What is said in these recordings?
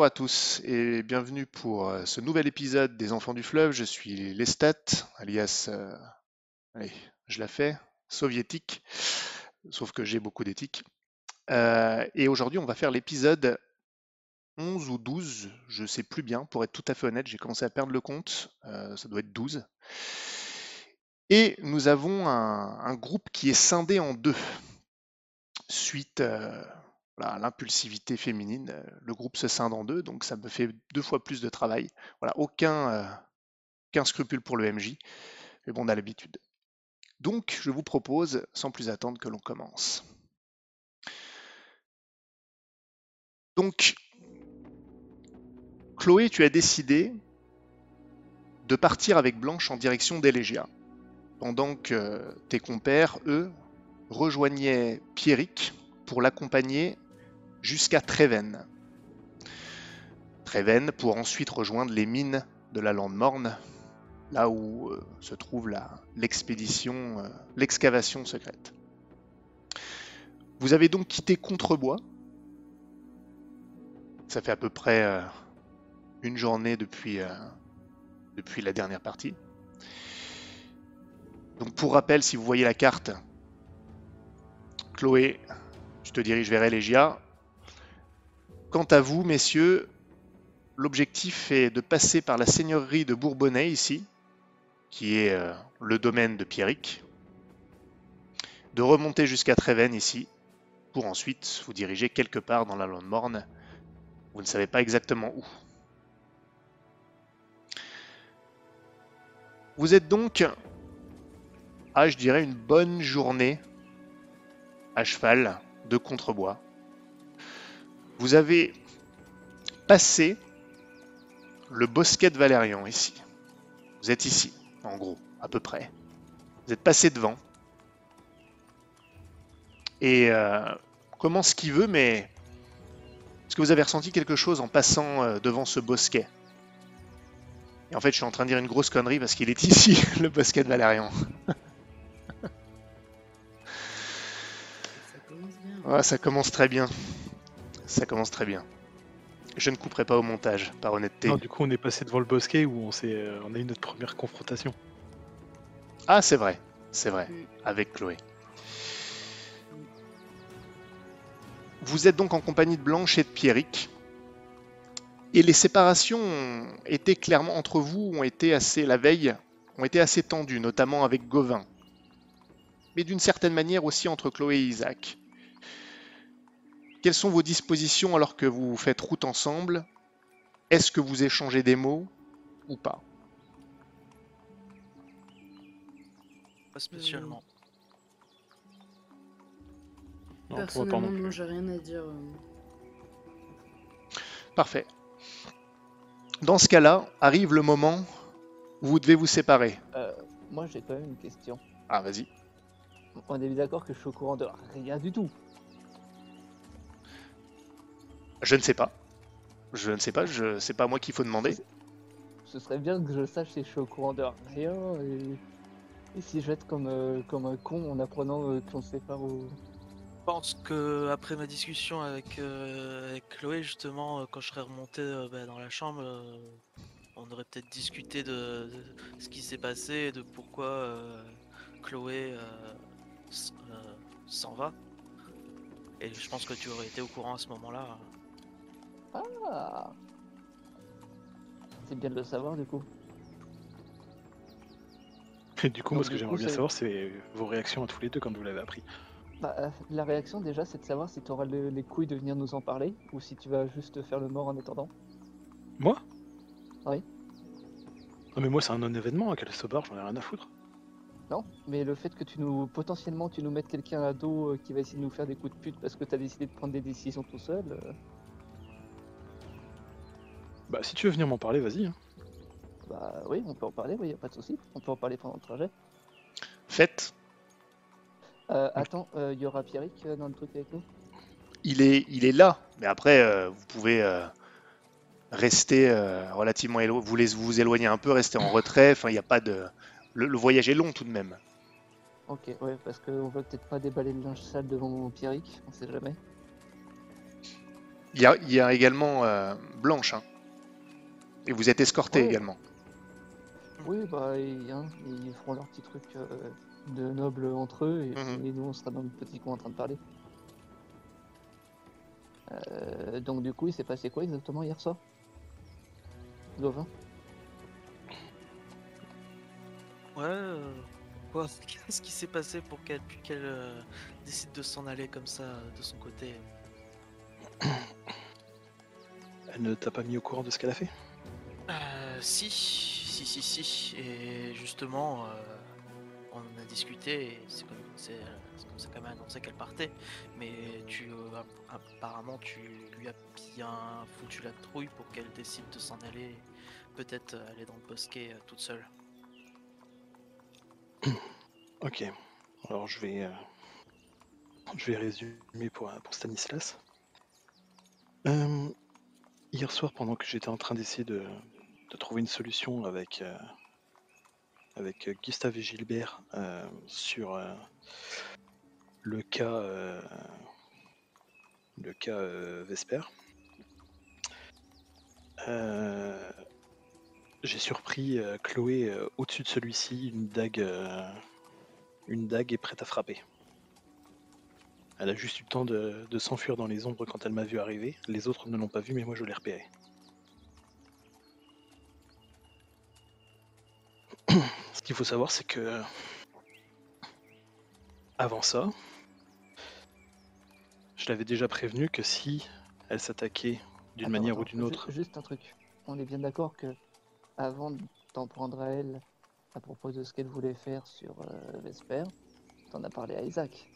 Bonjour à tous et bienvenue pour euh, ce nouvel épisode des Enfants du Fleuve. Je suis Lestat, alias, euh, allez, je la fais, soviétique, sauf que j'ai beaucoup d'éthique. Euh, et aujourd'hui, on va faire l'épisode 11 ou 12, je sais plus bien, pour être tout à fait honnête, j'ai commencé à perdre le compte, ça doit être 12. Et nous avons un, un groupe qui est scindé en deux, suite l'impulsivité féminine. euh, Le groupe se scinde en deux, donc ça me fait deux fois plus de travail. Voilà, aucun, euh, scrupule pour le MJ, mais bon, on a l'habitude. Donc, je vous propose, sans plus attendre, que l'on commence. Donc, Chloé, tu as décidé de partir avec Blanche en direction d'Elégia, pendant que tes compères, eux, rejoignaient Pierrick pour l'accompagner jusqu'à Treven. Treven pour ensuite rejoindre les mines de la Lande Morne, là où euh, se trouve l'expédition, euh, l'excavation secrète. Vous avez donc quitté Contrebois. Ça fait à peu près euh, une journée depuis, depuis la dernière partie. Donc pour rappel, si vous voyez la carte, Chloé, tu te diriges vers Elegia. Quant à vous, messieurs, l'objectif est de passer par la seigneurie de Bourbonnais ici, qui est euh, le domaine de Pierrick, de remonter jusqu'à Treven ici, pour ensuite vous diriger quelque part dans la Lande Morne. Vous ne savez pas exactement où. Vous êtes donc à, je dirais, une bonne journée à cheval de contrebois. Vous avez passé le bosquet de Valérian ici. Vous êtes ici, en gros, à peu près. Vous êtes passé devant. Et euh, comment ce qu'il veut, mais est-ce que vous avez ressenti quelque chose en passant euh, devant ce bosquet? Et en fait, je suis en train de dire une grosse connerie parce qu'il est ici, le bosquet de Valérian. Ça commence bien. Ouais, ça commence très bien. Ça commence très bien. Je ne couperai pas au montage, par honnêteté. Non, du coup, on est passé devant le bosquet où on, s'est, euh, on a eu notre première confrontation. Ah, c'est vrai, c'est vrai, avec Chloé. Vous êtes donc en compagnie de Blanche et de Pierrick. Et les séparations été clairement entre vous, ont été assez, la veille, ont été assez tendues, notamment avec Gauvin. Mais d'une certaine manière aussi entre Chloé et Isaac. Quelles sont vos dispositions alors que vous faites route ensemble? Est-ce que vous échangez des mots ou pas? Pas spécialement. Non, pour autant Personnellement, non j'ai rien à dire. euh. Parfait. Dans ce cas-là, arrive le moment où vous devez vous séparer. Euh, moi, j'ai quand même une question. Ah, vas-y. On est bien d'accord que je suis au courant de rien du tout. Je ne sais pas. Je ne sais pas, je c'est pas à moi qu'il faut demander. Ce serait bien que je sache si je suis au courant de rien et, et si je vais être comme, euh, comme un con en apprenant euh, qu'on se sépare au... Je pense que après ma discussion avec, euh, avec Chloé, justement, euh, quand je serais remonté euh, bah, dans la chambre, euh, on aurait peut-être discuté de, de ce qui s'est passé et de pourquoi euh, Chloé euh, euh, s'en va. Et je pense que tu aurais été au courant à ce moment-là. Ah C'est bien de le savoir du coup. Et du coup, moi, ce que j'aimerais bien savoir, c'est vos réactions à tous les deux quand vous l'avez appris. Bah, euh, la réaction déjà, c'est de savoir si tu auras les couilles de venir nous en parler ou si tu vas juste faire le mort en attendant. Moi? Oui. Non, mais moi, c'est un non-événement, à quel se barre, j'en ai rien à foutre. Non, mais le fait que tu nous potentiellement tu nous mettes quelqu'un à dos euh, qui va essayer de nous faire des coups de pute parce que tu as décidé de prendre des décisions tout seul. euh, Bah, si tu veux venir m'en parler, vas-y. hein. Bah oui, on peut en parler, oui, y a pas de souci. On peut en parler pendant le trajet. Faites. Euh, attends, il y aura Pierrick euh, dans le truc avec nous? Il est, il est là, mais après, euh, vous pouvez euh, rester euh, relativement éloigné. Vous les- vous éloigner un peu, rester en retrait. Enfin, il n'y a pas de. Le, le voyage est long tout de même. Ok, ouais, parce qu'on veut peut-être pas déballer le linge sale devant Pierrick, on sait jamais. Il y a, il y a également euh, Blanche. hein. Et vous êtes escorté Ouais. également. Oui, bah, et, hein, ils feront leur petit truc euh, de nobles entre eux, et, Mhm. et nous, on sera dans le petit coin en train de parler. Euh, donc, du coup, il s'est passé quoi exactement hier soir? Gauvin? Ouais, euh, quoi Qu'est-ce qui s'est passé pour qu'elle qu'elle, euh, décide de s'en aller comme ça euh, de son côté? Elle ne t'a pas mis au courant de ce qu'elle a fait? Euh, si, si, si, si. Et justement, euh, on en a discuté c'est comme, ça qu'elle m'a annoncé qu'elle partait. Mais tu, euh, app- apparemment, tu lui as bien foutu la trouille pour qu'elle décide de s'en aller. Peut-être aller dans le bosquet toute seule. Ok. Alors je vais, je vais résumer pour, pour Stanislas. Hier soir, pendant que j'étais en train d'essayer de, de trouver une solution avec, euh, avec Gustave et Gilbert euh, sur euh, le cas, le cas Vesper, j'ai surpris Chloé au-dessus de celui-ci, une dague, une dague est prête à frapper. Elle a juste eu le temps de, de s'enfuir dans les ombres quand elle m'a vu arriver. Les autres ne l'ont pas vu, mais moi je l'ai repéré. Ce qu'il faut savoir, c'est que avant ça, je l'avais déjà prévenu que si elle s'attaquait d'une manière attends, ou d'une autre, Juste un truc. On est bien d'accord que, avant t'en prendre à elle, à propos de ce qu'elle voulait faire sur euh, Vesper, t'en as parlé à Isaac.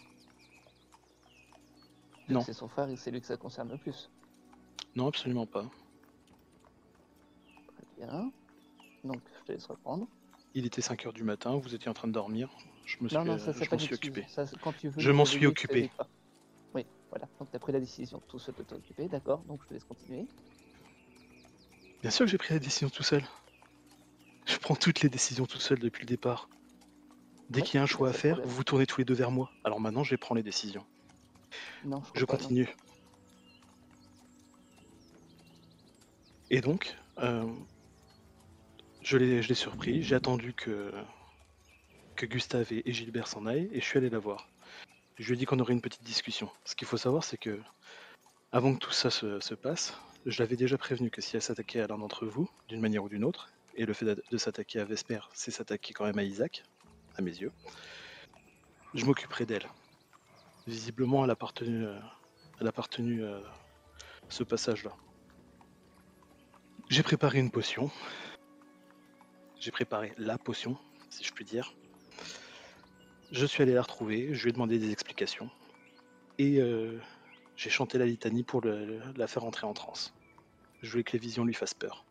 Non. C'est son frère et c'est lui que ça concerne le plus. non, absolument pas. Très bien. Donc, je te laisse reprendre. Il était 5 heures du matin, vous étiez en train de dormir. Je me suis, Non, non, ça je pas suis occupé. Ça, quand tu veux Je m'en suis occupé. Oui, voilà. Donc, tu as pris la décision tout seul de t'occuper, d'accord Donc, je te laisse continuer. Bien sûr que j'ai pris la décision tout seul. Je prends toutes les décisions tout seul depuis le départ. Dès Ouais, qu'il y a un choix à faire, vous vous tournez tous les deux vers moi. Alors maintenant, je vais prendre les décisions. Non, je, Je crois pas, non. continue. Et donc, euh, je l'ai surpris. J'ai attendu que, Gustave et, Gilbert s'en aillent et je suis allé la voir. Je lui ai dit qu'on aurait une petite discussion. Ce qu'il faut savoir, c'est que avant que tout ça se, se passe, je l'avais déjà prévenu que si elle s'attaquait à l'un d'entre vous, d'une manière ou d'une autre, et le fait de, s'attaquer à Vesper, c'est s'attaquer quand même à Isaac, à mes yeux, je m'occuperai d'elle. Visiblement, elle a partenu, euh, euh, ce passage-là. J'ai préparé une potion. J'ai préparé la potion, si je puis dire. Je suis allé la retrouver, je lui ai demandé des explications. Et euh, j'ai chanté la litanie pour le- la faire entrer en transe. Je voulais que les visions lui fassent peur.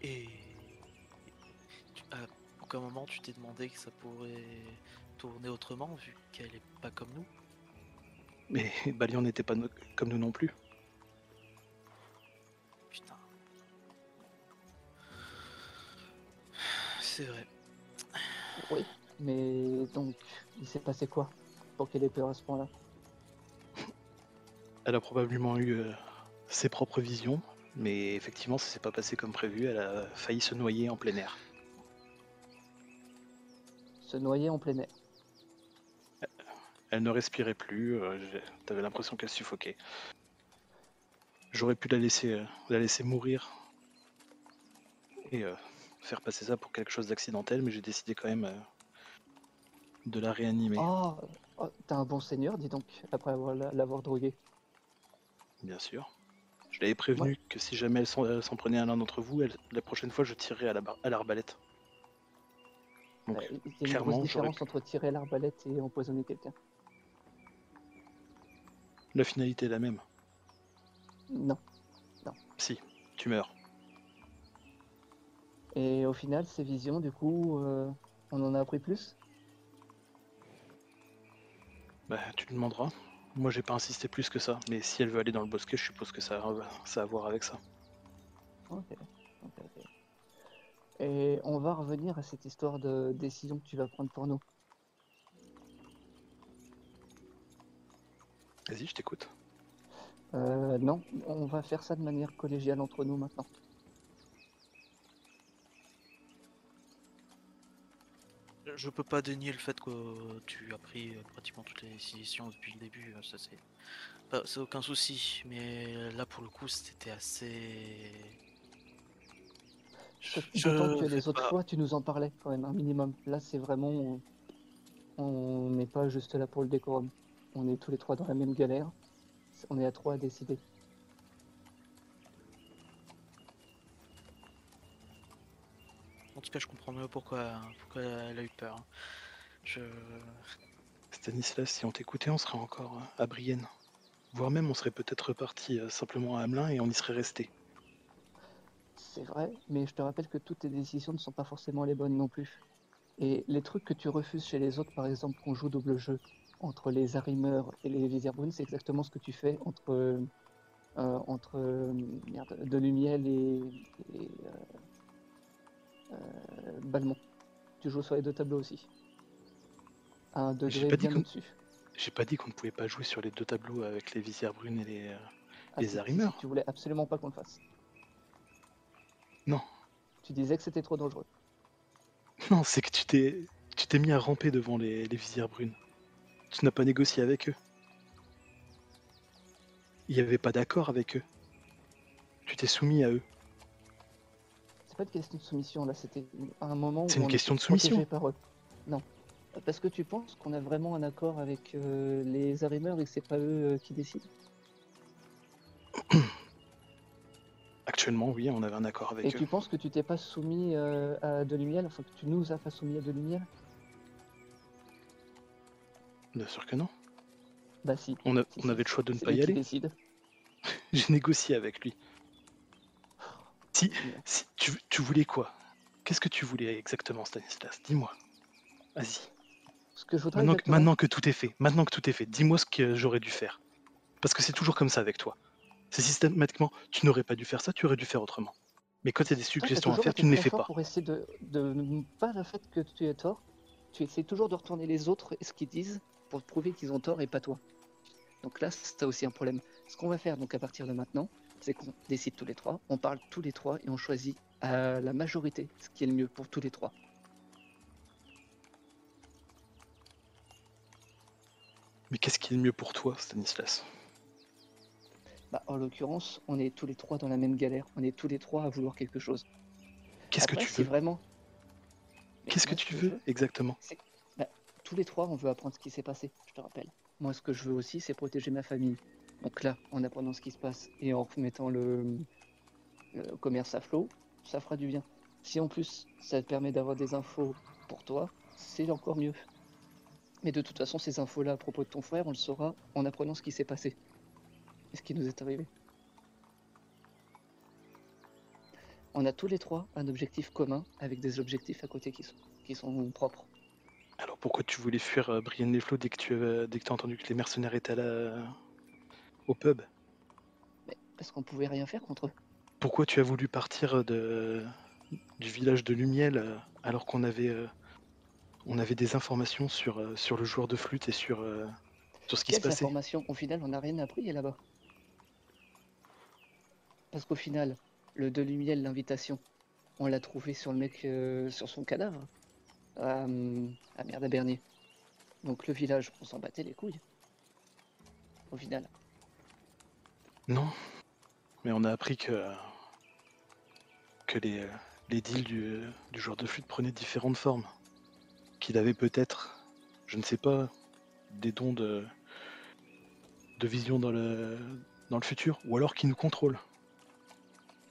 Et tu- à aucun moment tu t'es demandé que ça pourrait tourner autrement vu qu'elle est pas comme nous? Mais Balian n'était pas no- comme nous non plus. C'est vrai. Oui, mais donc, il s'est passé quoi pour qu'elle ait peur à ce point-là Elle a probablement eu euh, ses propres visions, mais effectivement, ça s'est pas passé comme prévu. Elle a failli se noyer en plein air. Se noyer en plein air. Elle ne respirait plus. euh, T'avais l'impression qu'elle suffoquait. J'aurais pu la laisser, euh, la laisser mourir et euh, faire passer ça pour quelque chose d'accidentel, mais j'ai décidé quand même euh, de la réanimer. Oh, oh, t'as un bon seigneur, dis donc, après avoir la- l'avoir drogué. Bien sûr. Je l'avais prévenu que si jamais elle s'en prenait à l'un d'entre vous, elle- la prochaine fois je tirerai à la à l'arbalète. Donc, Euh, Il y a une grosse différence entre tirer l'arbalète et empoisonner quelqu'un. la finalité est la même. Non. Si, tu meurs. Et au final, ces visions, du coup, euh, on en a appris plus? Bah, tu demanderas. Moi, j'ai pas insisté plus que ça, mais si elle veut aller dans le bosquet, je suppose que ça, a- ça a à voir avec ça. Ok, ok, ok. Et on va revenir à cette histoire de décision que tu vas prendre pour nous. Vas-y, je t'écoute. Euh, non, on va faire ça de manière collégiale entre nous maintenant. Je peux pas dénier le fait que tu as pris euh, pratiquement toutes les décisions depuis le début, euh, ça c'est c'est aucun souci, mais là pour le coup c'était assez. Je- je que les autres pas- fois, tu nous en parlais quand même un minimum. Là, c'est vraiment. On n'est pas juste là pour le décorum. On est tous les trois dans la même galère. On est à trois à décider. En tout cas, je comprends mieux pourquoi, pourquoi elle a eu peur. Je... Stanislas, si on t'écoutait, on serait encore euh, à Brienne. Voire même, on serait peut-être reparti euh, simplement à Hamelin et on y serait resté. C'est vrai, mais je te rappelle que toutes tes décisions ne sont pas forcément les bonnes non plus. Et les trucs que tu refuses chez les autres, par exemple, qu'on joue double jeu entre les Arimeurs et les Vizierbrunes, c'est exactement ce que tu fais entre, euh, entre euh, merde, Delumiel et, et euh, Balmont. Tu joues sur les deux tableaux aussi. À un degré pas dit bien qu'on- au-dessus. J'ai pas dit qu'on ne pouvait pas jouer sur les deux tableaux avec les visières brunes et les. euh, Ah, les Arimeurs. Tu voulais absolument pas qu'on le fasse. Non. Tu disais que c'était trop dangereux. Non, c'est que tu t'es tu t'es mis à ramper devant les, les visières brunes. Tu n'as pas négocié avec eux. Il n'y avait pas d'accord avec eux. Tu t'es soumis à eux. C'est pas une question de soumission là, c'était un moment où C'est une on question de soumission. protégé par eux. Non. Parce que tu penses qu'on a vraiment un accord avec euh, les arrimeurs et que c'est pas eux euh, qui décident? Actuellement, oui, on avait un accord avec Et eux. tu penses que tu t'es pas soumis euh, à de lumière, enfin que tu nous as pas soumis à de lumière? Bien sûr que non. Bah si. On, a- avait le choix de ne pas y aller. décide. J'ai négocié avec lui. Si, si tu, tu voulais quoi? Qu'est-ce que tu voulais exactement, Stanislas? Dis-moi. Vas-y. Ce que je voudrais Maintenant, exactement- maintenant que tout est fait, maintenant que tout est fait, dis-moi ce que j'aurais dû faire. Parce que c'est toujours comme ça avec toi. C'est systématiquement, tu n'aurais pas dû faire ça, tu aurais dû faire autrement. Mais quand il y a des t'as suggestions à faire, tu ne les fais pas. Pour essayer de, de pas le fait que tu aies tort, tu essaies toujours de retourner les autres et ce qu'ils disent pour te prouver qu'ils ont tort et pas toi. Donc là, c'est aussi un problème. Ce qu'on va faire donc à partir de maintenant, c'est qu'on décide tous les trois, on parle tous les trois et on choisit à la majorité ce qui est le mieux pour tous les trois. Mais qu'est-ce qui est le mieux pour toi, Stanislas? Bah, en l'occurrence, on est tous les trois dans la même galère, on est tous les trois à vouloir quelque chose. Qu'est-ce que tu veux? vraiment. Qu'est-ce que tu veux exactement? tous les trois, on veut apprendre ce qui s'est passé, je te rappelle. Moi, ce que je veux aussi, c'est protéger ma famille. Donc là, en apprenant ce qui se passe et en remettant le, commerce à flot, ça fera du bien. Si en plus, ça te permet d'avoir des infos pour toi, c'est encore mieux. Mais de toute façon, ces infos-là à propos de ton frère, on le saura en apprenant ce qui s'est passé. Et ce qui nous est arrivé. On a tous les trois un objectif commun avec des objectifs à côté qui sont, propres. Alors pourquoi tu voulais fuir euh, Brienne les Flots dès que tu as, dès que t'as entendu que les mercenaires étaient à la... au pub Mais parce qu'on pouvait rien faire contre eux. Pourquoi tu as voulu partir de... du village de Lumiel euh, alors qu'on avait, euh, on avait des informations sur, euh, sur le joueur de flûte et sur, euh, sur ce qui se passait? informations? Au final, on n'a rien appris là-bas. Parce qu'au final, le de Lumiel, l'invitation, on l'a trouvé sur le mec, euh, sur son cadavre, à, à Merde à Bernier. Donc le village, on s'en battait les couilles. Au final. Non, mais on a appris que, que les, les deals du, du joueur de flûte prenaient différentes formes. Qu'il avait peut-être, je ne sais pas, des dons de, de vision dans le, dans le futur, ou alors qu'il nous contrôle.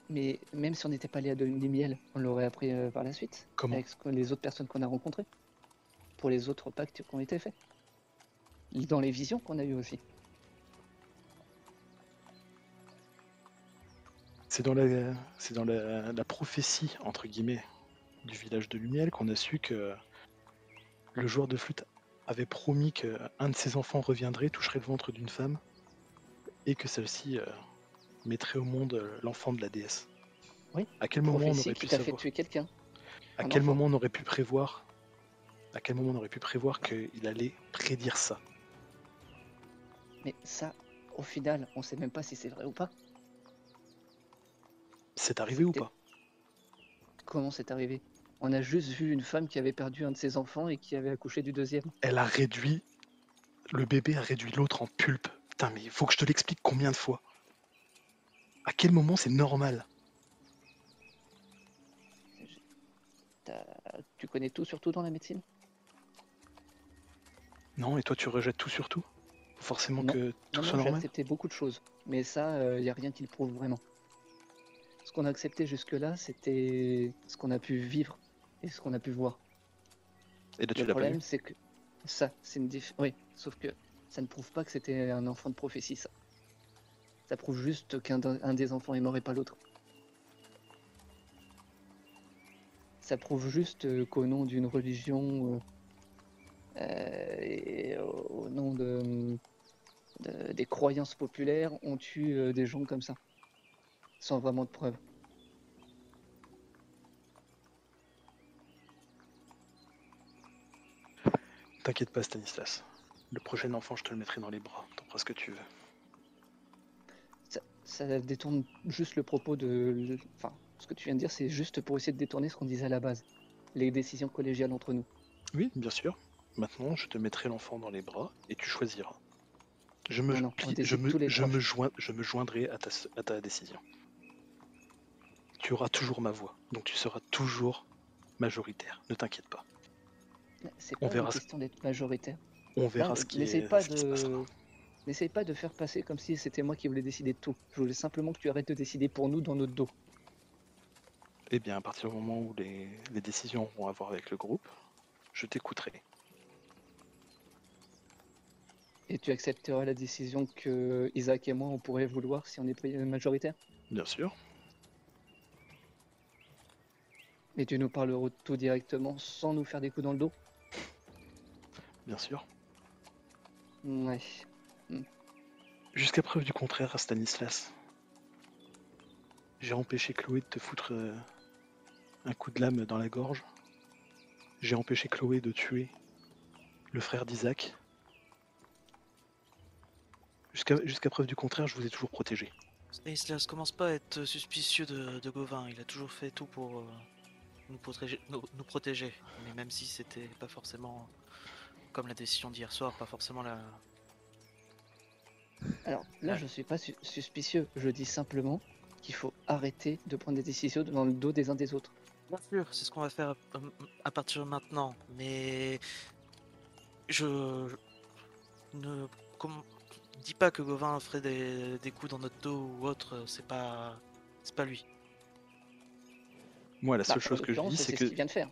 Mais même si on n'était pas allé à de Lumiel, on l'aurait appris euh, par la suite. Comment Avec les autres personnes qu'on a rencontrées. Pour les autres pactes qui ont été faits. Dans les visions qu'on a eues aussi. C'est dans, la, c'est dans la, la prophétie, entre guillemets, du village de Lumiel qu'on a su que le joueur de flûte avait promis qu'un de ses enfants reviendrait, toucherait le ventre d'une femme, et que celle-ci euh, mettrait au monde euh, l'enfant de la déesse. Oui, À quel moment on aurait pu t'a fait savoir tuer quelqu'un. À quel enfant. moment on aurait pu prévoir À quel moment on aurait pu prévoir qu'il allait prédire ça? Mais ça, au final, on sait même pas si c'est vrai ou pas. C'est arrivé ou pas? Comment c'est arrivé? On a juste vu une femme qui avait perdu un de ses enfants et qui avait accouché du deuxième. Elle a réduit. Le bébé a réduit l'autre en pulpe. Putain, mais il faut que je te l'explique combien de fois? À quel moment c'est normal? Tu connais tout sur tout dans la médecine? Non, et toi tu rejettes tout sur tout? Faut Forcément Non. que tout Non, soit non, j'ai normal? accepté beaucoup de choses. Mais ça, il n'y a rien qui le prouve vraiment. Ce qu'on a accepté jusque-là, c'était ce qu'on a pu vivre et ce qu'on a pu voir. Et là tu Le problème, c'est que ça, c'est une diff... Oui, sauf que ça ne prouve pas que c'était un enfant de prophétie, ça. Ça prouve juste qu'un un des enfants est mort et pas l'autre. Ça prouve juste euh, qu'au nom d'une religion euh, euh, et au, au nom de, de- des croyances populaires, on tue des gens comme ça, sans vraiment de preuves. T'inquiète pas Stanislas. Le prochain enfant je te le mettrai dans les bras. T'en feras ce que tu veux. Ça, ça détourne juste le propos de. Enfin, ce que tu viens de dire, c'est juste pour essayer de détourner ce qu'on disait à la base. Les décisions collégiales entre nous. Oui, bien sûr. Maintenant je te mettrai l'enfant dans les bras et tu choisiras. Je me, Non, je me, je joins- je me joindrai à ta, à ta décision. Tu auras toujours ma voix, donc tu seras toujours majoritaire. Ne t'inquiète pas. C'est On pas verra une ce- question d'être majoritaire. On verra ce qui, est, pas ce qui se passera. de. N'essaye pas de faire passer comme si c'était moi qui voulais décider de tout. Je voulais simplement que tu arrêtes de décider pour nous dans notre dos. Eh bien, à partir du moment où les, les décisions vont avoir avec le groupe, je t'écouterai. Et tu accepteras la décision que Isaac et moi on pourrait vouloir si on est majoritaire? Bien sûr. Et tu nous parleras de tout directement sans nous faire des coups dans le dos. Bien sûr. Ouais. Jusqu'à preuve du contraire, Stanislas. J'ai empêché Chloé de te foutre euh, un coup de lame dans la gorge. J'ai empêché Chloé de tuer le frère d'Isaac. Jusqu'à jusqu'à preuve du contraire, je vous ai toujours protégé. Stanislas, commence pas à être suspicieux de, de Gauvin. Il a toujours fait tout pour euh, nous, protéger, nous, nous protéger. Mais même si c'était pas forcément comme la décision d'hier soir, pas forcément la. Alors là, je suis pas su- suspicieux. Je dis simplement qu'il faut arrêter de prendre des décisions dans le dos des uns des autres. Bien sûr, c'est ce qu'on va faire à, à partir de maintenant. Mais je ne dis pas que Gauvin ferait des, des coups dans notre dos ou autre. C'est pas, c'est pas lui. Moi, la Bah, seule chose que je dis, c'est que ce qu'il vient de faire.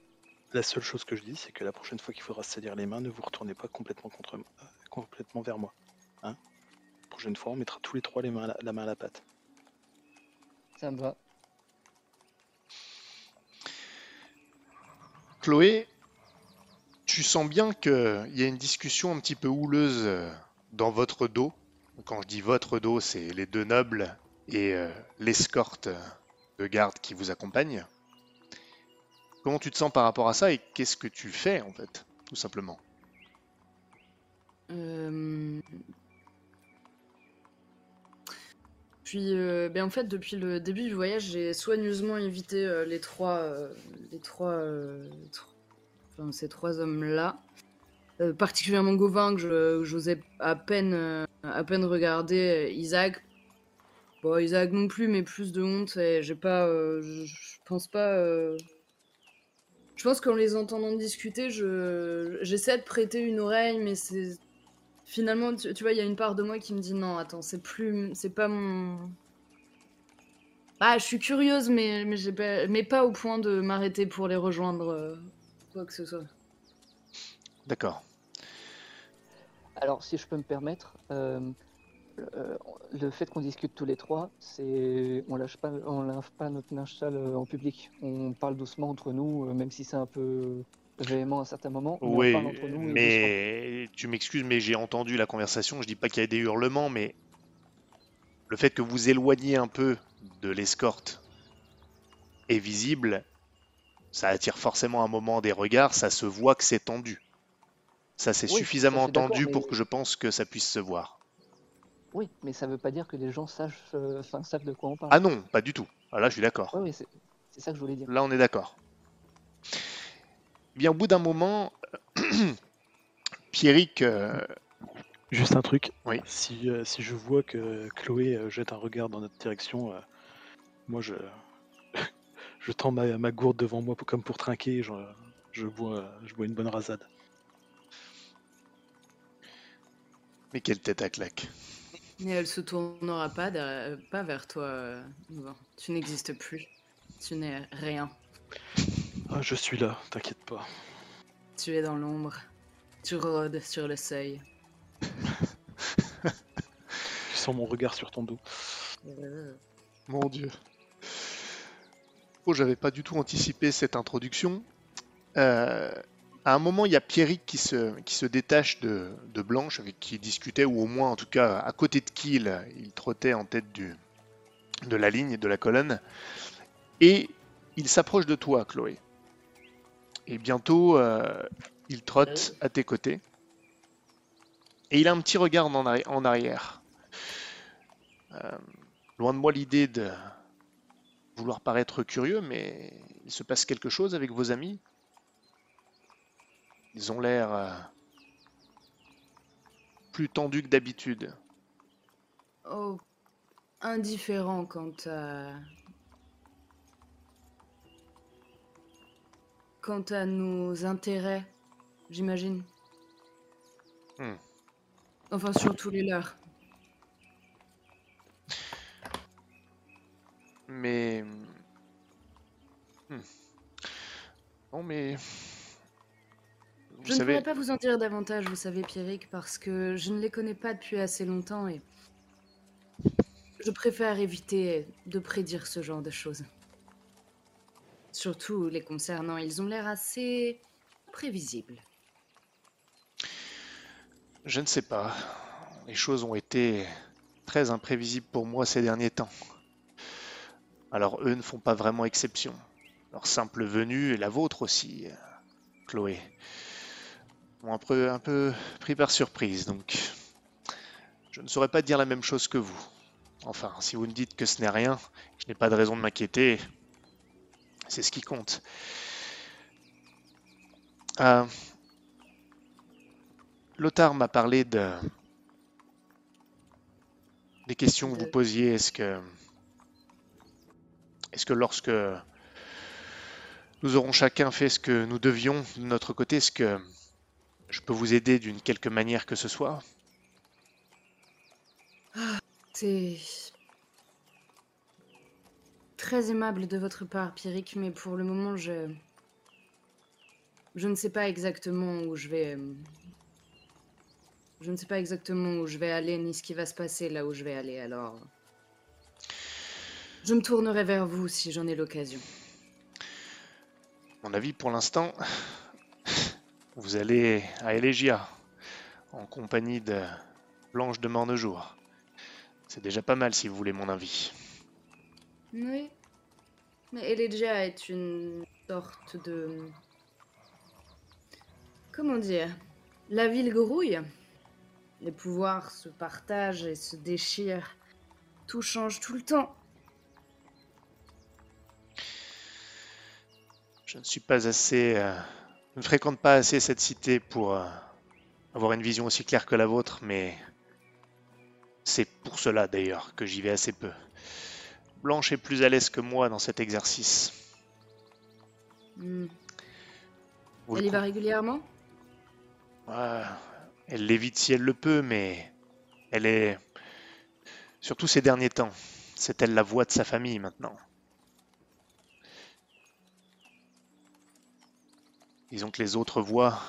la seule chose que je dis, c'est que la prochaine fois qu'il faudra se salir les mains, ne vous retournez pas complètement contre, euh, complètement vers moi. Hein la prochaine fois, on mettra tous les trois les mains la main à la pâte. Ça me va. Chloé, tu sens bien qu'il y a une discussion un petit peu houleuse euh, dans votre dos. Quand je dis votre dos, c'est les deux nobles et euh, l'escorte de garde qui vous accompagne. Comment tu te sens par rapport à ça et qu'est-ce que tu fais en fait, tout simplement Euh, Puis, euh, ben en fait, depuis le début du voyage, j'ai soigneusement évité euh, les trois, euh, les trois, enfin, ces trois hommes-là, particulièrement Gauvin que j'osais à peine, à peine regarder. Isaac, bon, Isaac non plus, mais plus de honte. Et j'ai pas, je pense pas. Je pense qu'en les entendant discuter, je j'essaie de prêter une oreille, mais c'est finalement, tu, tu vois, il y a une part de moi qui me dit non, attends, c'est plus, c'est pas mon. Ah, je suis curieuse, mais mais, j'ai pas, mais pas au point de m'arrêter pour les rejoindre, euh, quoi que ce soit. D'accord. Alors, si je peux me permettre, euh, euh, le fait qu'on discute tous les trois, c'est on lâche pas, on lave pas notre linge sale euh, en public. On parle doucement entre nous, euh, même si c'est un peu véhément à certains moments. mais on Oui, parle entre nous mais tu m'excuses, mais j'ai entendu la conversation. Je dis pas qu'il y a des hurlements, mais le fait que vous éloigniez un peu de l'escorte est visible. Ça attire forcément un moment des regards. Ça se voit que c'est tendu. Ça, c'est Oui, suffisamment mais- pour que je pense que ça puisse se voir. Oui, mais ça veut pas dire que les gens sachent, euh, enfin, savent de quoi on parle. Ah non, pas du tout. Ah là, je suis d'accord. Ouais, c'est ça que je voulais dire. Là, on est d'accord. Bien, au bout d'un moment, Pierrick, euh, Juste un truc. Oui. Si, euh, si je vois que Chloé jette un regard dans notre direction, euh, moi je, je tends ma, ma gourde devant moi comme pour trinquer. Je, je, bois, je bois une bonne rasade. mais quelle tête à claque. Mais elle se tournera pas, derrière- pas vers toi. euh. Tu n'existes plus. Tu n'es rien. Ah, je suis là, t'inquiète pas. Tu es dans l'ombre. Tu rôdes sur le seuil. Je sens mon regard sur ton dos. Mon Dieu. Oh, j'avais pas du tout anticipé cette introduction. Euh, à un moment, il y a Pierrick qui se, qui se détache de, de Blanche, avec qui il discutait, ou au moins, en tout cas, à côté de qui il, il trottait en tête du, de la ligne, de la colonne. Et il s'approche de toi, Chloé. Et bientôt, euh, il trotte à tes côtés. Et il a un petit regard en, arri- en arrière. Euh, Loin de moi l'idée de vouloir paraître curieux, mais il se passe quelque chose avec vos amis Ils ont l'air euh, plus tendus que d'habitude. Oh, indifférent quant à. Quant à nos intérêts, j'imagine. Hmm. Enfin, surtout les leurs. Mais... Hmm. Non mais... Je ne pourrais pas vous en dire davantage, vous savez, Pierrick, parce que je ne les connais pas depuis assez longtemps et je préfère éviter de prédire ce genre de choses. Surtout les concernant, ils ont l'air assez prévisibles. je ne sais pas. Les choses ont été très imprévisibles pour moi ces derniers temps. Alors eux ne font pas vraiment exception. Leur simple venue et la vôtre aussi, Chloé, m'ont un peu, pris par surprise, donc je ne saurais pas dire la même chose que vous. Enfin, si vous me dites que ce n'est rien, je n'ai pas de raison de m'inquiéter, c'est ce qui compte. Euh, Lothar m'a parlé de des questions que vous posiez. Est-ce que est-ce que lorsque nous aurons chacun fait ce que nous devions de notre côté, est-ce que je peux vous aider d'une quelque manière que ce soit C'est très aimable de votre part, Pierrick, mais pour le moment, je je ne sais pas exactement où je vais. Je ne sais pas exactement où je vais aller ni ce qui va se passer là où je vais aller. Alors, je me tournerai vers vous si j'en ai l'occasion. Mon avis, pour l'instant, vous allez à Elegia en compagnie de Blanche de Mornejour. C'est déjà pas mal si vous voulez mon avis. Oui. Mais Elegia est une sorte de. Comment dire La ville grouille. Les pouvoirs se partagent et se déchirent. Tout change tout le temps. Je ne suis pas assez. euh, je ne fréquente pas assez cette cité pour euh, avoir une vision aussi claire que la vôtre, mais c'est pour cela d'ailleurs que j'y vais assez peu. Blanche est plus à l'aise que moi dans cet exercice. Hmm. Elle le y va régulièrement? Elle l'évite si elle le peut, mais elle est. Surtout ces derniers temps. C'est elle la voix de sa famille maintenant. Disons que les autres voix,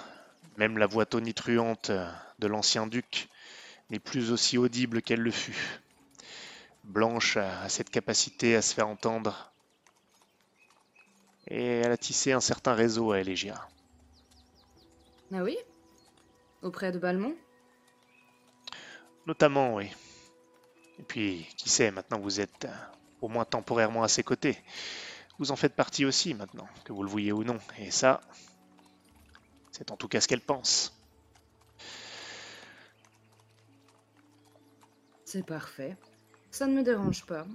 même la voix tonitruante de l'ancien duc, n'est plus aussi audible qu'elle le fut. Blanche a cette capacité à se faire entendre. Et elle a tissé un certain réseau à Elegia. Ah oui? Auprès de Balmont? Notamment, oui. Et puis, qui sait, maintenant vous êtes euh, au moins temporairement à ses côtés. Vous en faites partie aussi maintenant, que vous le vouliez ou non. Et ça, c'est en tout cas ce qu'elle pense. C'est parfait. Ça ne me dérange pas.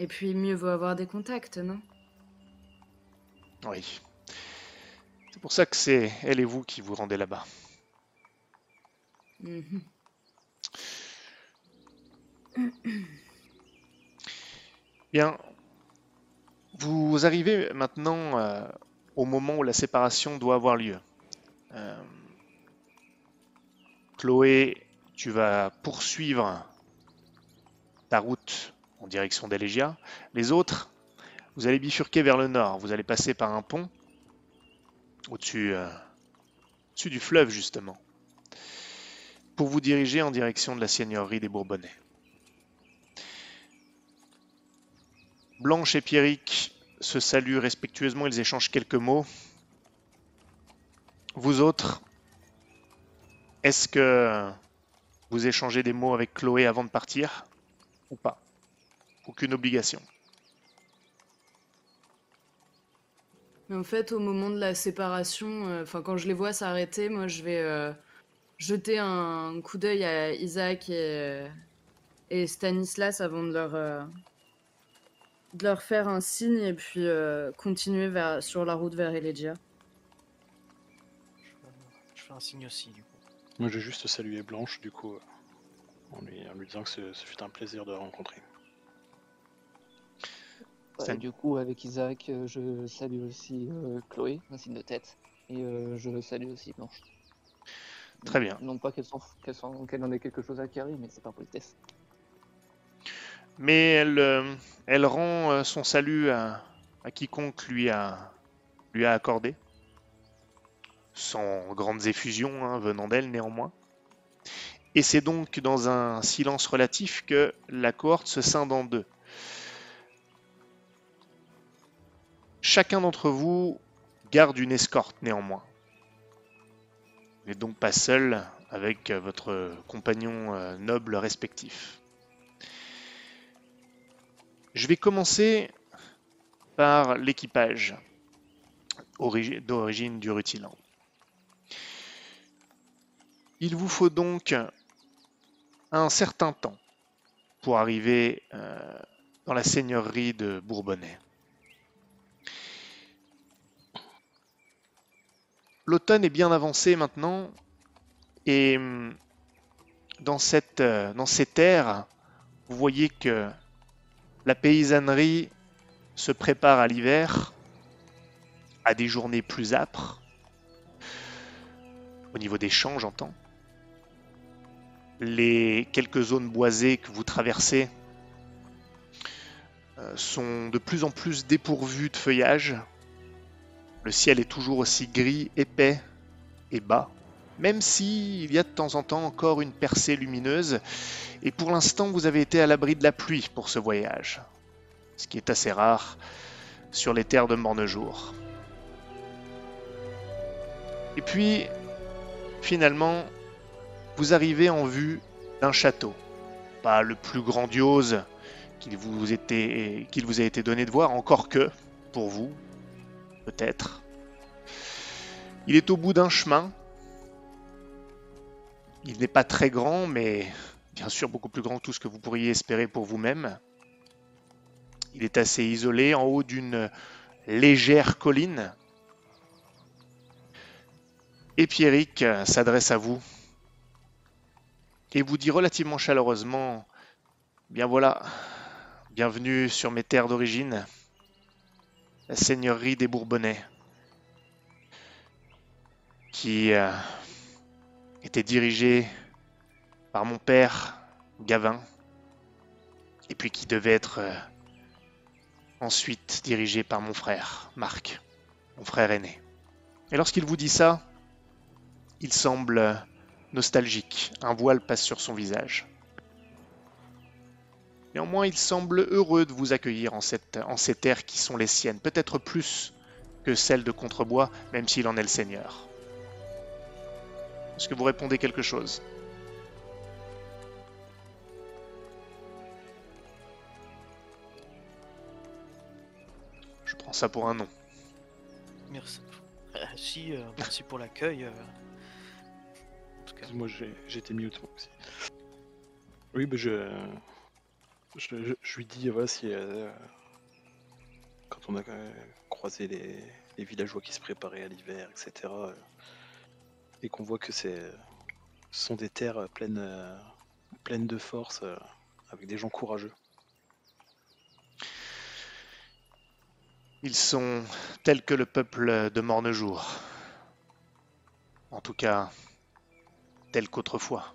Et puis, mieux vaut avoir des contacts, non? Oui. C'est pour ça que c'est elle et vous qui vous rendez là-bas. Mhm. Bien. Vous arrivez maintenant euh, au moment où la séparation doit avoir lieu. Euh, Chloé, tu vas poursuivre ta route en direction d'Alégia. Les autres, vous allez bifurquer vers le nord. Vous allez passer par un pont euh, au-dessus du fleuve, justement, pour vous diriger en direction de la seigneurie des Bourbonnais. Blanche et Pierrick se saluent respectueusement, ils échangent quelques mots. Vous autres, est-ce que vous échangez des mots avec Chloé avant de partir ou pas? Aucune obligation. En fait, au moment de la séparation, euh, enfin quand je les vois s'arrêter, moi je vais euh, jeter un coup d'œil à Isaac et, euh, Stanislas avant de leur, de leur faire un signe et puis euh, continuer vers, sur la route vers Elegia. Je fais, un signe aussi, du coup. Moi, j'ai juste salué Blanche, du coup, en lui, en lui disant que ce, ce fut un plaisir de la rencontrer. Ouais, du coup, avec Isaac, euh, je salue aussi euh, Chloé, un signe de tête. Et euh, je salue aussi Blanche. Très bien. Non pas qu'elle en ait quelque chose à carrer, mais c'est pas politesse. Mais elle, euh, rend euh, son salut à, quiconque lui a, lui a accordé, sans grandes effusions hein, venant d'elle néanmoins. Et c'est donc dans un silence relatif que la cohorte se scinde en deux. Chacun d'entre vous garde une escorte néanmoins. Vous n'êtes donc pas seul avec votre compagnon euh, noble respectif. Je vais commencer par l'équipage origi- d'origine du Rutilan. Il vous faut donc un certain temps pour arriver euh, dans la seigneurie de Bourbonnais. L'automne est bien avancé maintenant et hum, dans, cette, euh, dans ces terres, vous voyez que la paysannerie se prépare à l'hiver, à des journées plus âpres, au niveau des champs, j'entends. Les quelques zones boisées que vous traversez euh, sont de plus en plus dépourvues de feuillage. Le ciel est toujours aussi gris, épais et bas, même s'il y a de temps en temps encore une percée lumineuse et pour l'instant, vous avez été à l'abri de la pluie pour ce voyage, ce qui est assez rare sur les terres de Mornejour. Et puis, finalement, vous arrivez en vue d'un château. Pas le plus grandiose qu'il vous, a été donné de voir, encore que, pour vous, peut-être. Il est au bout d'un chemin. Il n'est pas très grand, mais bien sûr beaucoup plus grand que tout ce que vous pourriez espérer pour vous-même. Il est assez isolé en haut d'une légère colline. Et Pierrick s'adresse à vous et vous dit relativement chaleureusement Bien voilà, bienvenue sur mes terres d'origine, la seigneurie des Bourbonnais, qui euh, était dirigée par mon père, Gavin, et puis qui devait être euh, ensuite dirigé par mon frère, Marc, mon frère aîné. Et lorsqu'il vous dit ça, il semble euh, nostalgique, un voile passe sur son visage. Néanmoins, il semble heureux de vous accueillir en ces terres qui sont les siennes, peut-être plus que celles de Contrebois, même s'il en est le seigneur. Est-ce que vous répondez quelque chose Je prends ça pour un non. Merci. Euh, si, euh, merci pour l'accueil. euh. En tout cas, Moi, été mute moi aussi. Oui, mais je, je, je- je lui dis, voilà, si euh, quand on a euh, croisé les, les villageois qui se préparaient à l'hiver, etc., euh, et qu'on voit que ce sont des terres pleines, de force, avec des gens courageux. Ils sont tels que le peuple de Mornejour. En tout cas, tels qu'autrefois.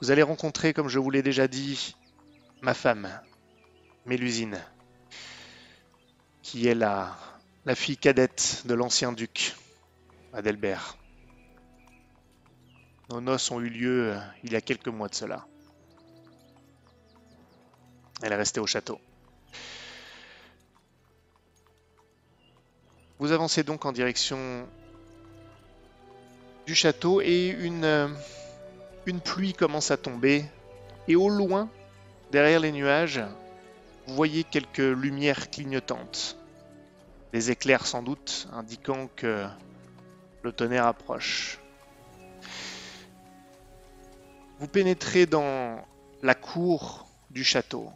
Vous allez rencontrer, comme je vous l'ai déjà dit, ma femme, Mélusine, qui est la, la fille cadette de l'ancien duc, Adelbert. Nos noces ont eu lieu euh, il y a quelques mois de cela. Elle est restée au château. Vous avancez donc en direction du château et une, euh, une pluie commence à tomber. Et au loin, derrière les nuages, vous voyez quelques lumières clignotantes. Des éclairs sans doute, indiquant que le tonnerre approche. Vous pénétrez dans la cour du château.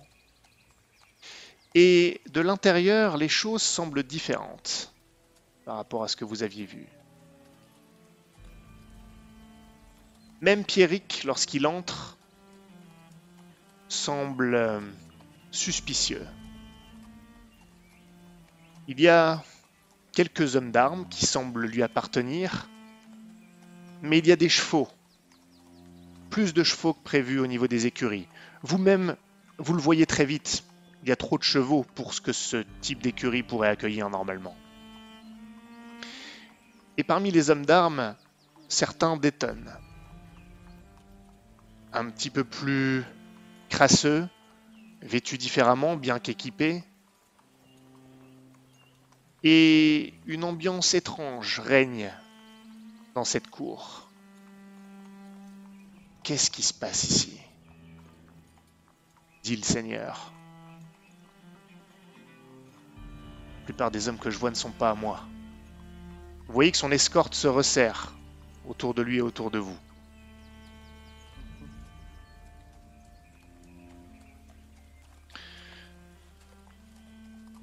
Et de l'intérieur, les choses semblent différentes par rapport à ce que vous aviez vu. Même Pierrick, lorsqu'il entre, semble euh, suspicieux. Il y a quelques hommes d'armes qui semblent lui appartenir, mais il y a des chevaux. Plus de chevaux que prévu au niveau des écuries. Vous-même, vous le voyez très vite. Il y a trop de chevaux pour ce que ce type d'écurie pourrait accueillir normalement. Et parmi les hommes d'armes, certains détonnent. Un petit peu plus crasseux, vêtus différemment, bien qu'équipés. Et une ambiance étrange règne dans cette cour. Qu'est-ce qui se passe ici? Dit le Seigneur. La plupart des hommes que je vois ne sont pas à moi. Vous voyez que son escorte se resserre autour de lui et autour de vous.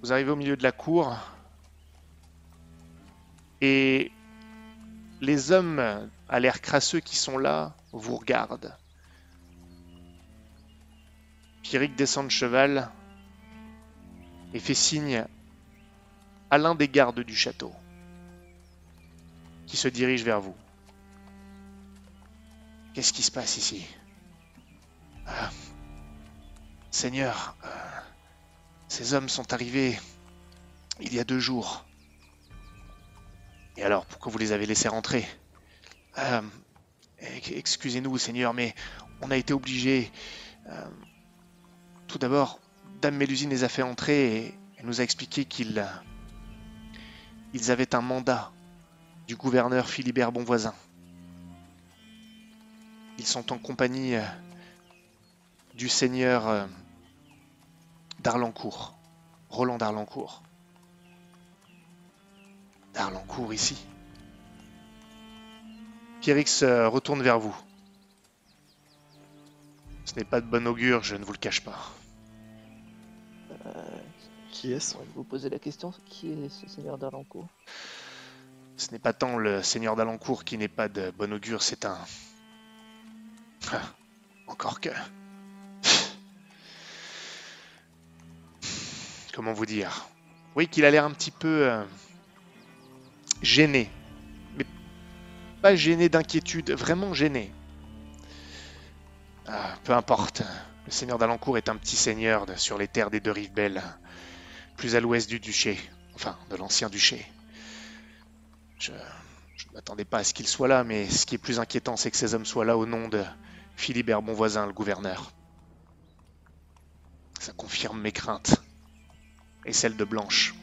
Vous arrivez au milieu de la cour et les hommes à l'air crasseux qui sont là vous regardent. Pierrick descend de cheval et fait signe à l'un des gardes du château qui se dirige vers vous. Qu'est-ce qui se passe ici? Ah, Seigneur, euh, ces hommes sont arrivés il y a deux jours. Et alors, pourquoi vous les avez laissés rentrer? Euh, ex- Excusez-nous, Seigneur, mais on a été obligés. euh, tout d'abord, Dame Mélusine les a fait entrer et elle nous a expliqué qu'ils ils avaient un mandat du gouverneur Philibert Bonvoisin. Ils sont en compagnie euh, du seigneur euh, d'Arlancourt, Roland d'Arlancourt. D'Arlancourt ici. Pierrix se retourne vers vous. Ce n'est pas de bon augure, je ne vous le cache pas. Euh, Qui est-ce? vous poser la question qui est ce seigneur d'Arlancourt Ce n'est pas tant le seigneur d'Alencourt qui n'est pas de bon augure, c'est un... Ah, encore que... Comment vous dire? Oui, qu'il a l'air un petit peu euh, gêné. Pas gêné d'inquiétude, vraiment gêné. Ah, peu importe. Le seigneur d'Alencourt est un petit seigneur sur les terres des deux rives belles, plus à l'ouest du duché, enfin de l'ancien duché. Je, je ne m'attendais pas à ce qu'il soit là, mais ce qui est plus inquiétant, c'est que ces hommes soient là au nom de Philibert Bonvoisin, le gouverneur. Ça confirme mes craintes. Et celles de Blanche.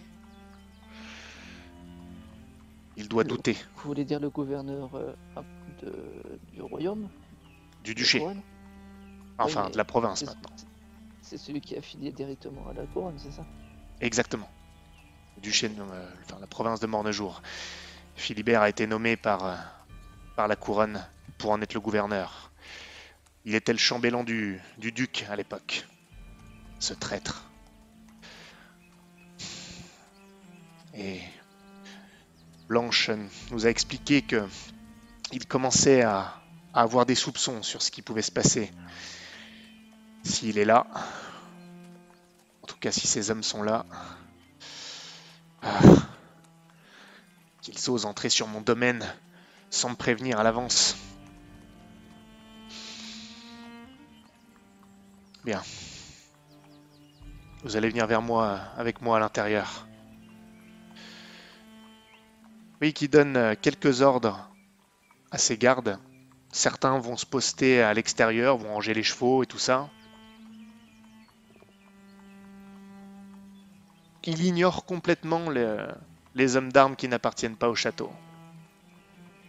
Il doit Le- douter Vous voulez dire le gouverneur euh, de- du royaume du duché, enfin de la province maintenant. C'est celui qui est affilié directement à la couronne, c'est ça? Exactement. Duché, de- euh, enfin, la province de Mornejour. Philibert a été nommé par, euh, par la couronne pour en être le gouverneur. Il était le chambellan du, du duc à l'époque. Ce traître. Et Blanche nous a expliqué que il commençait à, avoir des soupçons sur ce qui pouvait se passer. S'il est là, en tout cas si ces hommes sont là, ah, qu'ils osent entrer sur mon domaine sans me prévenir à l'avance. Bien. Vous allez venir vers moi, avec moi à l'intérieur. Oui, qui donne euh, quelques ordres à ses gardes. Certains vont se poster à l'extérieur, vont ranger les chevaux et tout ça. Il ignore complètement le- les hommes d'armes qui n'appartiennent pas au château.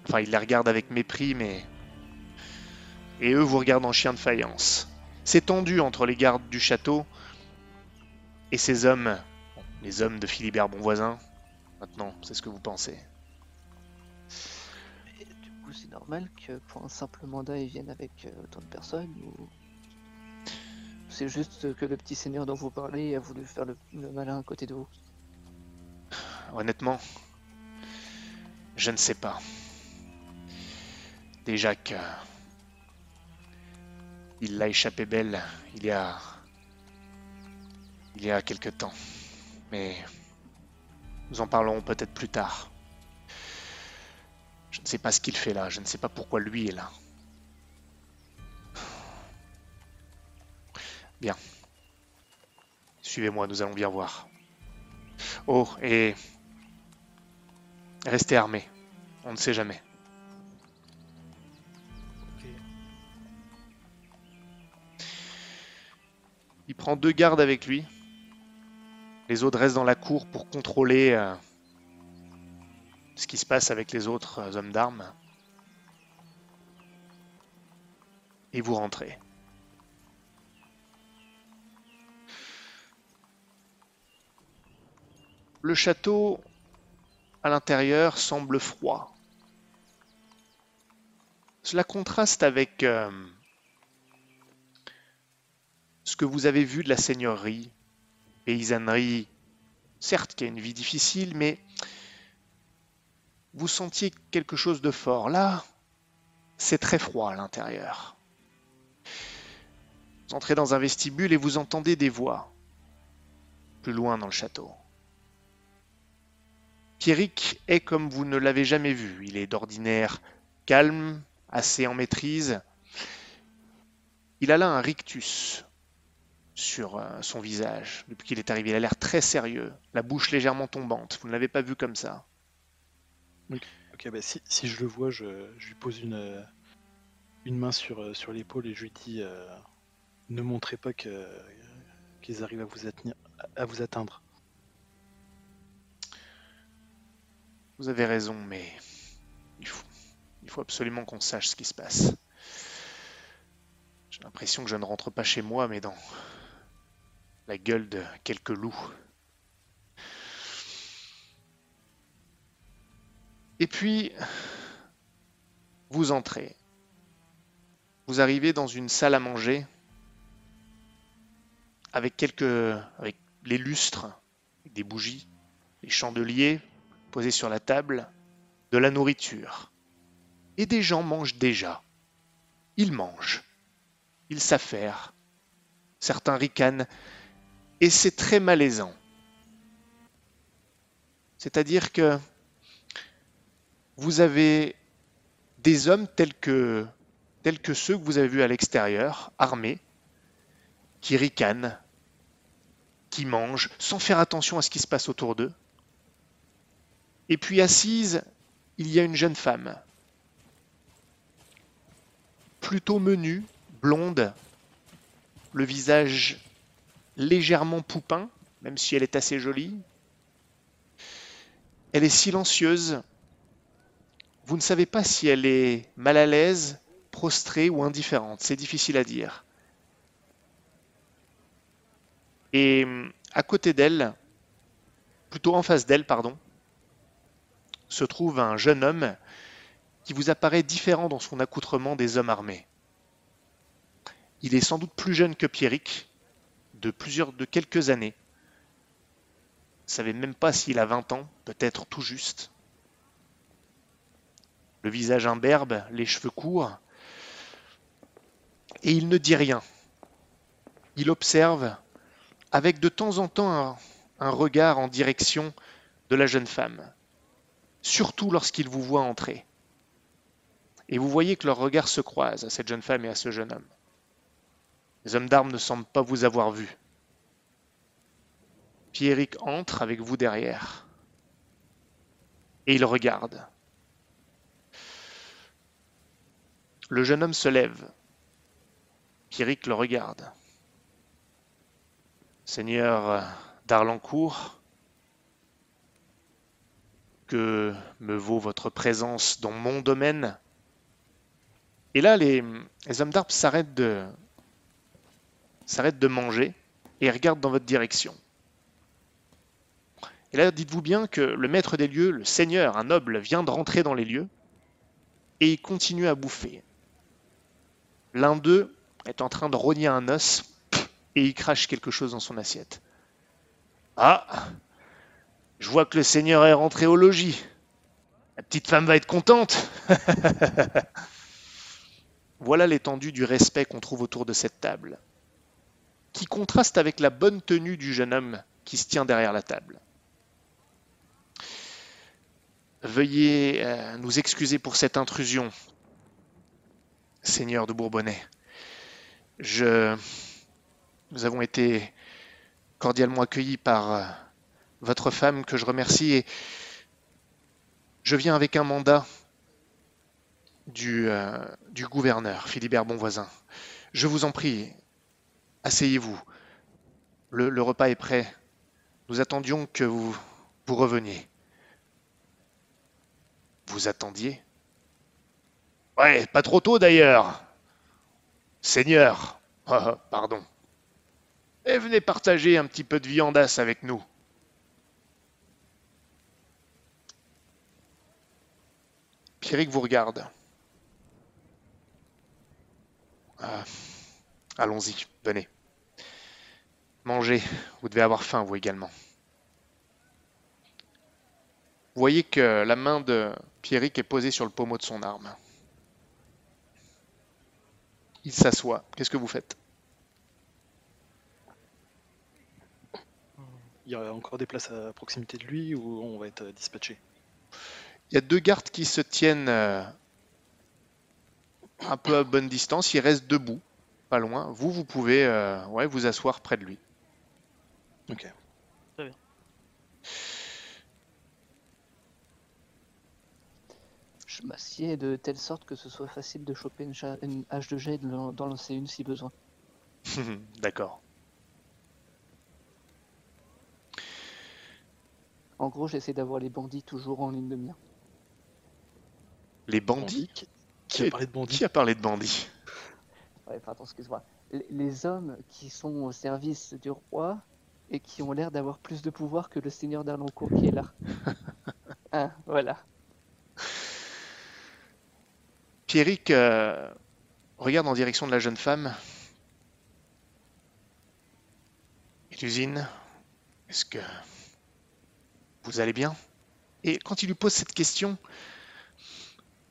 Enfin, il les regarde avec mépris, mais... Et eux vous regardent en chien de faïence. C'est tendu entre les gardes du château et ces hommes, les hommes de Philibert Bonvoisin. Maintenant, c'est ce que vous pensez. C'est normal que pour un simple mandat, ils viennent avec euh, autant de personnes ou c'est juste que le petit seigneur dont vous parlez a voulu faire le, le malin à côté de vous? Honnêtement, je ne sais pas. Déjà que il l'a échappé belle il y a il y a quelque temps. Mais nous en parlerons peut-être plus tard. Je ne sais pas ce qu'il fait là, je ne sais pas pourquoi lui est là. Bien. Suivez-moi, nous allons bien voir. Oh, et Restez armés. On ne sait jamais. Il prend deux gardes avec lui. Les autres restent dans la cour pour contrôler euh, ce qui se passe avec les autres euh, hommes d'armes. Et vous rentrez. Le château à l'intérieur semble froid. Cela contraste avec euh, ce que vous avez vu de la seigneurie, paysannerie, certes qui a une vie difficile, mais vous sentiez quelque chose de fort. Là, c'est très froid à l'intérieur. Vous entrez dans un vestibule et vous entendez des voix, plus loin dans le château. Pierrick est comme vous ne l'avez jamais vu. Il est d'ordinaire calme, assez en maîtrise. Il a là un rictus sur euh, son visage depuis qu'il est arrivé. Il a l'air très sérieux, la bouche légèrement tombante. Vous ne l'avez pas vu comme ça. Ok, bah si, si je le vois, je, je lui pose une, euh, une main sur, euh, sur l'épaule et je lui dis euh, Ne montrez pas que, qu'ils arrivent à vous, atteindre, à vous atteindre. Vous avez raison, mais il faut, il faut absolument qu'on sache ce qui se passe. J'ai l'impression que je ne rentre pas chez moi, mais dans la gueule de quelques loups. Et puis, vous entrez. Vous arrivez dans une salle à manger avec quelques, avec les lustres, des bougies, les chandeliers posés sur la table, de la nourriture. Et des gens mangent déjà. Ils mangent. Ils s'affairent. Certains ricanent. Et c'est très malaisant. C'est-à-dire que vous avez des hommes tels que, ceux que vous avez vus à l'extérieur, armés, qui ricanent, qui mangent, sans faire attention à ce qui se passe autour d'eux. Et puis assise, il y a une jeune femme, plutôt menue, blonde, le visage légèrement poupin, même si elle est assez jolie. Elle est silencieuse. Vous ne savez pas si elle est mal à l'aise, prostrée ou indifférente. C'est difficile à dire. Et à côté d'elle, plutôt en face d'elle, pardon, se trouve un jeune homme qui vous apparaît différent dans son accoutrement des hommes armés. Il est sans doute plus jeune que Pierrick, de plusieurs, de quelques années. Vous savez même pas s'il a 20 ans, peut-être tout juste. Le visage imberbe, les cheveux courts. Et il ne dit rien. Il observe avec de temps en temps un, regard en direction de la jeune femme, surtout lorsqu'il vous voit entrer. Et vous voyez que leurs regards se croisent à cette jeune femme et à ce jeune homme. Les hommes d'armes ne semblent pas vous avoir vu. Pierrick entre avec vous derrière. Et il regarde. Le jeune homme se lève. Pierrick le regarde. Seigneur d'Arlancourt, que me vaut votre présence dans mon domaine? Et là, les, hommes d'armes s'arrêtent de, s'arrêtent de manger et regardent dans votre direction. Et là, dites-vous bien que le maître des lieux, le seigneur, un noble, vient de rentrer dans les lieux et il continue à bouffer. L'un d'eux est en train de rogner un os et il crache quelque chose dans son assiette. Ah Je vois que le seigneur est rentré au logis. La petite femme va être contente. voilà l'étendue du respect qu'on trouve autour de cette table, qui contraste avec la bonne tenue du jeune homme qui se tient derrière la table. Veuillez euh, nous excuser pour cette intrusion, Seigneur de Bourbonnais. Nous avons été cordialement accueillis par euh, votre femme que je remercie et je viens avec un mandat du, euh, du gouverneur, Philibert Bonvoisin. Je vous en prie, asseyez-vous. Le, repas est prêt. Nous attendions que vous reveniez. Vous attendiez Ouais, pas trop tôt d'ailleurs. Seigneur, oh, pardon. Et venez partager un petit peu de viandasse avec nous. Pierrick vous regarde. Ah, Allons-y, venez. Mangez, vous devez avoir faim, vous également. Vous voyez que la main de Pierrick est posée sur le pommeau de son arme. Il s'assoit. Qu'est-ce que vous faites? Il y a encore des places à proximité de lui ou on va être dispatché? Il y a deux gardes qui se tiennent euh, un peu à bonne distance. Il reste debout, pas loin. Vous, vous pouvez euh, ouais, vous asseoir près de lui. Ok. Je m'assieds de telle sorte que ce soit facile de choper une, une hache de jet et de l'en lancer une si besoin. D'accord. En gros, j'essaie d'avoir les bandits toujours en ligne de mire. Les bandits Qui, qui a parlé de bandits Qui a parlé de bandits Ouais, pardon, excuse-moi. Les- Les hommes qui sont au service du roi et qui ont l'air d'avoir plus de pouvoir que le seigneur d'Arlancourt qui est là. Hein, voilà. Pierrick euh, regarde en direction de la jeune femme. Élusine, est-ce que vous allez bien? Et quand il lui pose cette question,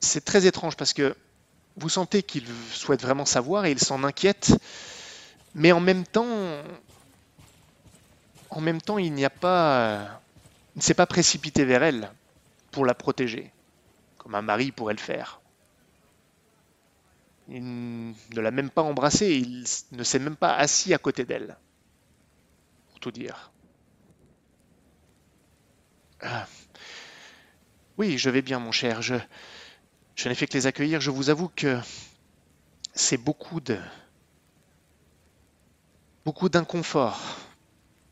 c'est très étrange parce que vous sentez qu'il souhaite vraiment savoir et il s'en inquiète, mais en même temps, en même temps, il n'y a pas, il ne s'est pas précipité vers elle pour la protéger, comme un mari pourrait le faire. Il ne l'a même pas embrassée, il ne s'est même pas assis à côté d'elle. Pour tout dire. Ah. Oui, je vais bien, mon cher. Je, je n'ai fait que les accueillir. Je vous avoue que c'est beaucoup de. beaucoup d'inconfort.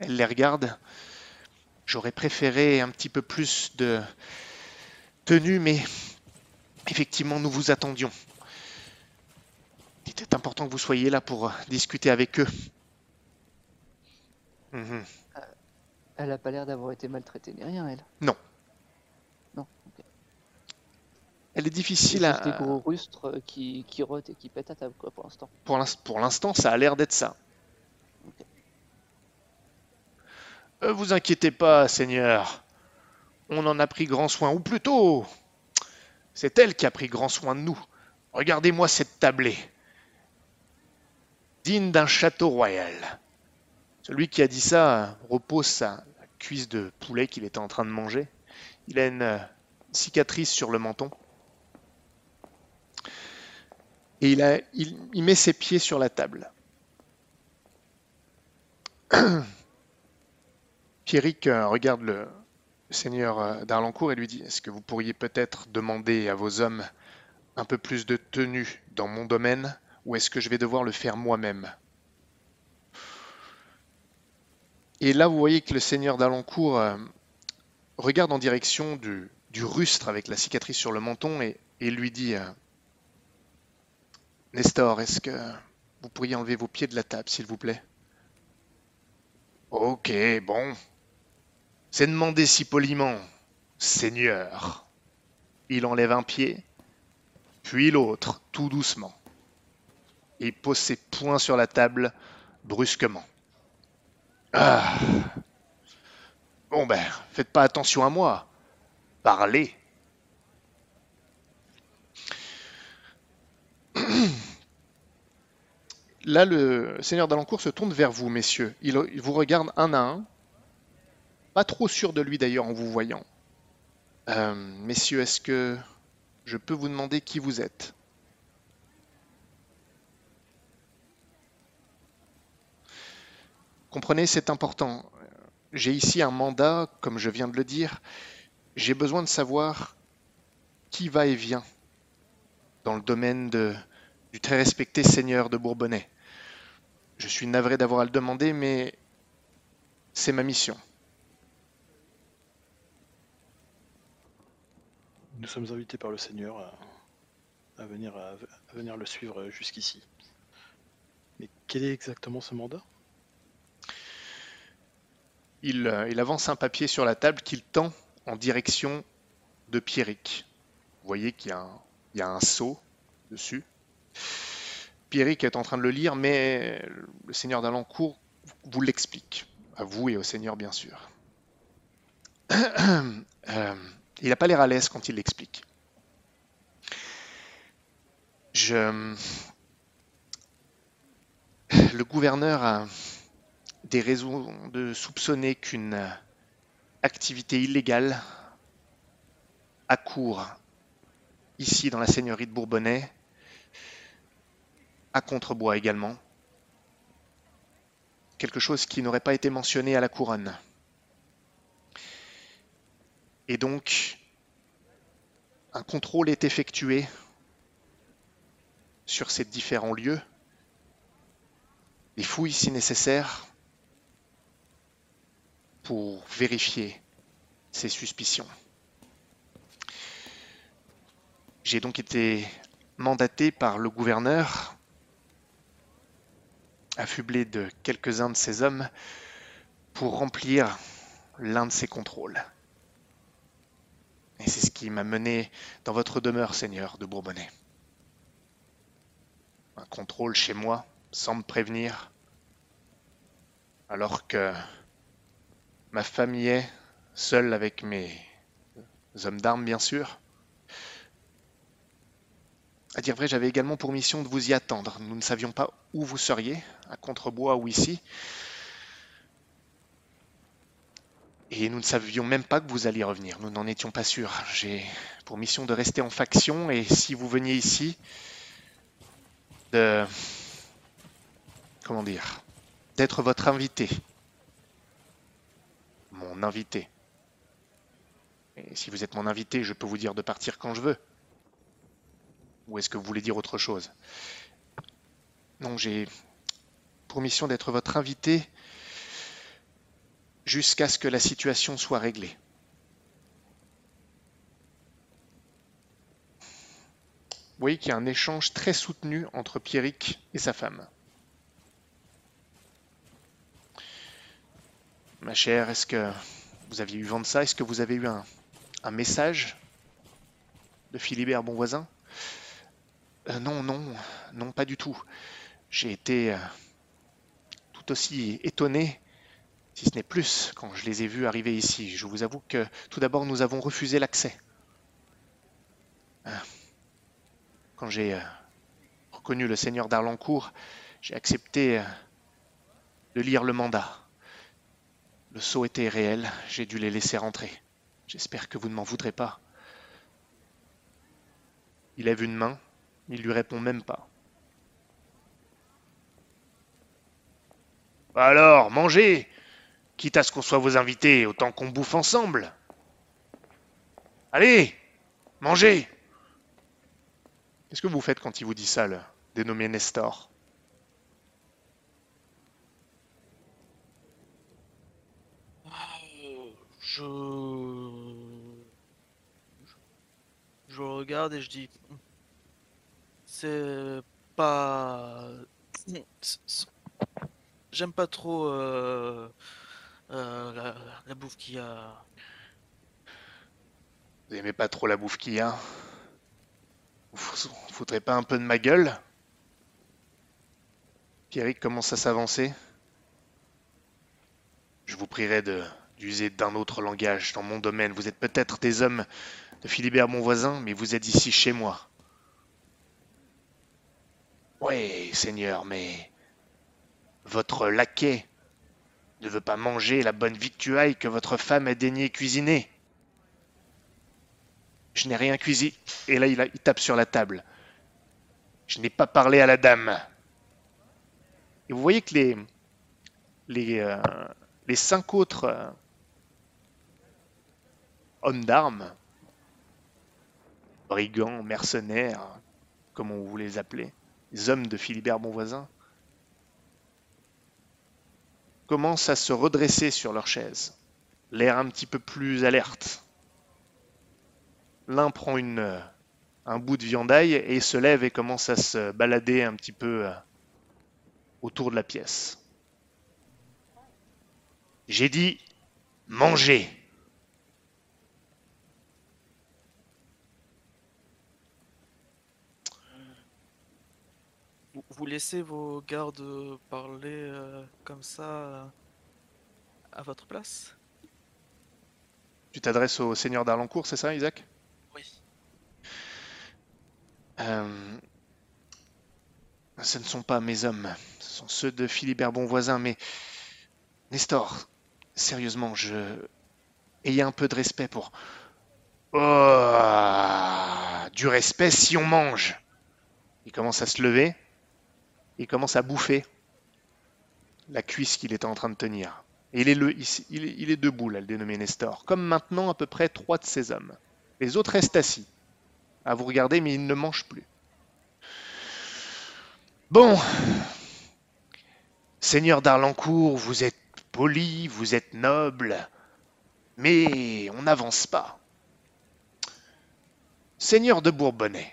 Elle les regarde. J'aurais préféré un petit peu plus de tenue, mais effectivement, nous vous attendions. Il était important que vous soyez là pour discuter avec eux. Mhm. Elle a pas l'air d'avoir été maltraitée ni rien, elle. Non. Elle est difficile juste des à... gros rustres euh, qui, qui rotent et qui pètent à table, quoi, pour l'instant. Pour l'ins- pour l'instant, ça a l'air d'être ça. Ok. Euh, vous inquiétez pas, Seigneur. On en a pris grand soin, ou plutôt, c'est elle qui a pris grand soin de nous. Regardez-moi cette tablée, digne d'un château royal. Celui qui a dit ça repose sa cuisse de poulet qu'il était en train de manger. Il a une euh, cicatrice sur le menton. Et il, il, met ses pieds sur la table. Pierrick euh, regarde le, le seigneur euh, d'Arlancourt et lui dit Est-ce que vous pourriez peut-être demander à vos hommes un peu plus de tenue dans mon domaine? Ou est-ce que je vais devoir le faire moi-même? Et là, vous voyez que le seigneur d'Alencourt euh, regarde en direction du, rustre avec la cicatrice sur le menton et, et lui dit euh, Nestor, est-ce que vous pourriez enlever vos pieds de la table, s'il vous plaît? Ok, bon. C'est demandé si poliment. Seigneur. Il enlève un pied, puis l'autre, tout doucement. Et pose ses poings sur la table brusquement. Ah. Bon ben, faites pas attention à moi. Parlez. Là, le seigneur d'Alencourt se tourne vers vous, messieurs. Il, vous regarde un à un. Pas trop sûr de lui d'ailleurs en vous voyant. Euh, messieurs, est-ce que je peux vous demander qui vous êtes? Comprenez, c'est important. J'ai ici un mandat, comme je viens de le dire. J'ai besoin de savoir qui va et vient dans le domaine du très respecté seigneur de Bourbonnais. Je suis navré d'avoir à le demander, mais c'est ma mission. Nous sommes invités par le Seigneur à venir le suivre jusqu'ici. Mais quel est exactement ce mandat? Il, euh, il avance un papier sur la table qu'il tend en direction de Pierrick. Vous voyez qu'il y a un, sceau dessus. Pierrick est en train de le lire, mais le seigneur d'Alencourt vous l'explique, à vous et au seigneur bien sûr. Euh, il n'a pas l'air à l'aise quand il l'explique. Le gouverneur a des raisons de soupçonner qu'une activité illégale a cours ici dans la seigneurie de Bourbonnais, à Contrebois également. Quelque chose qui n'aurait pas été mentionné à la couronne. Et donc, un contrôle est effectué sur ces différents lieux, des fouilles si nécessaire, pour vérifier ces suspicions. J'ai donc été mandaté par le gouverneur, affublé de quelques-uns de ses hommes, pour remplir l'un de ces contrôles. Et c'est ce qui m'a mené dans votre demeure, Seigneur de Bourbonnais. Un contrôle chez moi, sans me prévenir, alors que ma famille est seule avec mes hommes d'armes, bien sûr. À dire vrai, j'avais également pour mission de vous y attendre. Nous ne savions pas où vous seriez, à Contrebois ou ici. Et nous ne savions même pas que vous alliez revenir. Nous n'en étions pas sûrs. J'ai pour mission de rester en faction et si vous veniez ici, de... Comment dire D'être votre invité. Mon invité. Et si vous êtes mon invité, je peux vous dire de partir quand je veux. Ou est-ce que vous voulez dire autre chose? Non, j'ai pour mission d'être votre invité jusqu'à ce que la situation soit réglée. Vous voyez qu'il y a un échange très soutenu entre Pierrick et sa femme. Ma chère, est-ce que vous aviez eu vent de ça? Est-ce que vous avez eu un, message de Philibert Bonvoisin? Euh, Non, non, non, pas du tout. J'ai été euh, tout aussi étonné, si ce n'est plus, quand je les ai vus arriver ici. Je vous avoue que tout d'abord, nous avons refusé l'accès. Euh, Quand j'ai reconnu le seigneur d'Arlancourt, j'ai accepté de lire le mandat. Le sceau était réel, j'ai dû les laisser rentrer. J'espère que vous ne m'en voudrez pas. Il lève une main, il lui répond même pas. Alors, mangez Quitte à ce qu'on soit vos invités, autant qu'on bouffe ensemble. Allez, mangez Qu'est-ce que vous faites quand il vous dit ça, le dénommé Nestor? Je... je... regarde et je dis... C'est pas... J'aime pas trop euh, euh, la, la bouffe qu'il y a. Vous aimez pas trop la bouffe qu'il y a vous foutrez pas un peu de ma gueule? Pierrick commence à s'avancer. Je vous prierai de d'user d'un autre langage dans mon domaine. Vous êtes peut-être des hommes de Philibert mon voisin, mais vous êtes ici chez moi. Oui, Seigneur, mais votre laquais ne veut pas manger la bonne victuaille que votre femme a daigné cuisiner. Je n'ai rien cuisiné. Et là, il, tape sur la table. Je n'ai pas parlé à la dame. Et vous voyez que les, les, euh, les cinq autres hommes d'armes, brigands, mercenaires, comme on vous les appelait, les hommes de Philibert Bonvoisin, commencent à se redresser sur leur chaise, l'air un petit peu plus alerte. L'un prend une, un bout de viandaille et se lève et commence à se balader un petit peu euh, autour de la pièce. J'ai dit manger. Vous, laissez vos gardes parler euh, comme ça euh, à votre place? Tu t'adresses au seigneur d'Arlancourt, c'est ça, Isaac? Oui. Euh, Ce ne sont pas mes hommes, ce sont ceux de Philibert Bonvoisin, mais Nestor, sérieusement, je... Ayez un peu de respect pour... Oh, du respect si on mange. Il commence à se lever, il commence à bouffer la cuisse qu'il était en train de tenir. Il est, le, il est debout, là, le dénommé Nestor, comme maintenant à peu près trois de ses hommes. Les autres restent assis, à vous regarder, mais ils ne mangent plus. Bon, Seigneur d'Arlancourt, vous êtes poli, vous êtes noble, mais on n'avance pas. Seigneur de Bourbonnais,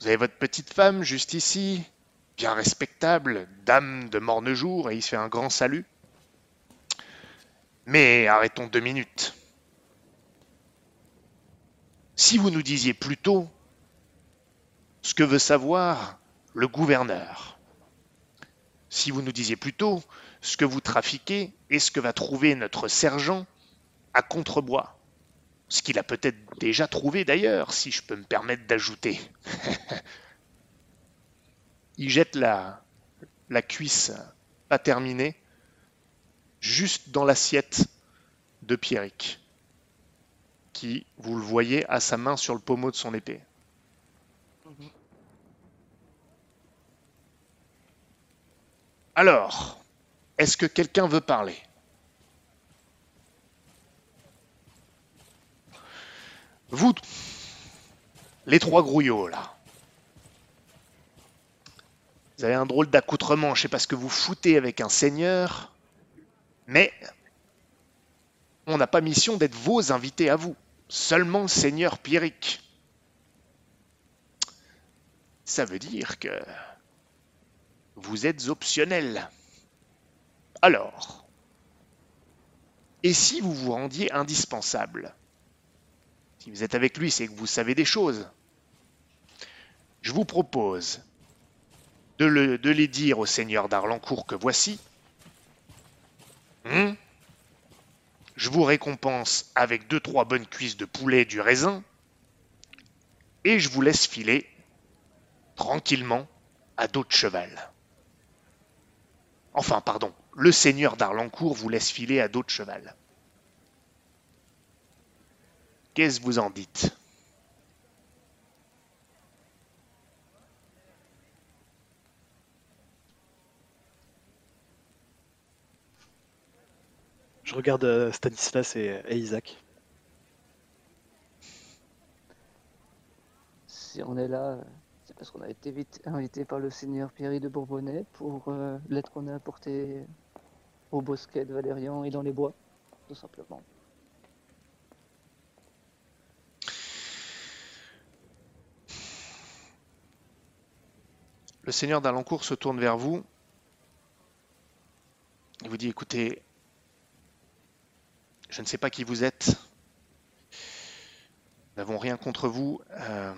vous avez votre petite femme juste ici, bien respectable, dame de Mornejour, et il se fait un grand salut. Mais arrêtons deux minutes. Si vous nous disiez plutôt ce que veut savoir le gouverneur, si vous nous disiez plutôt ce que vous trafiquez et ce que va trouver notre sergent à Contrebois, ce qu'il a peut-être déjà trouvé d'ailleurs, si je peux me permettre d'ajouter. Il jette la, la cuisse pas terminée juste dans l'assiette de Pierrick, qui, vous le voyez, a sa main sur le pommeau de son épée. Alors, est-ce que quelqu'un veut parler? Vous, les trois grouillots, là. Vous avez un drôle d'accoutrement, je sais pas ce que vous foutez avec un seigneur, mais on n'a pas mission d'être vos invités à vous, seulement le seigneur Pierrick. Ça veut dire que vous êtes optionnel. Alors, et si vous vous rendiez indispensable? Si vous êtes avec lui, c'est que vous savez des choses. Je vous propose de, le- de les dire au seigneur d'Arlancourt que voici. Hmm Je vous récompense avec deux trois bonnes cuisses de poulet et du raisin. Et je vous laisse filer tranquillement à dos de cheval. Enfin, pardon, le seigneur d'Arlancourt vous laisse filer à dos de cheval. Qu'est-ce que vous en dites? Je regarde euh, Stanislas et, et Isaac. Si on est là, euh, c'est parce qu'on a été vite invité par le seigneur Pierry de Bourbonnais pour euh, l'aide qu'on a apportée au bosquet de Valérian et dans les bois, tout simplement. Le seigneur d'Alencourt se tourne vers vous et vous dit écoutez, je ne sais pas qui vous êtes. Nous n'avons rien contre vous. euh,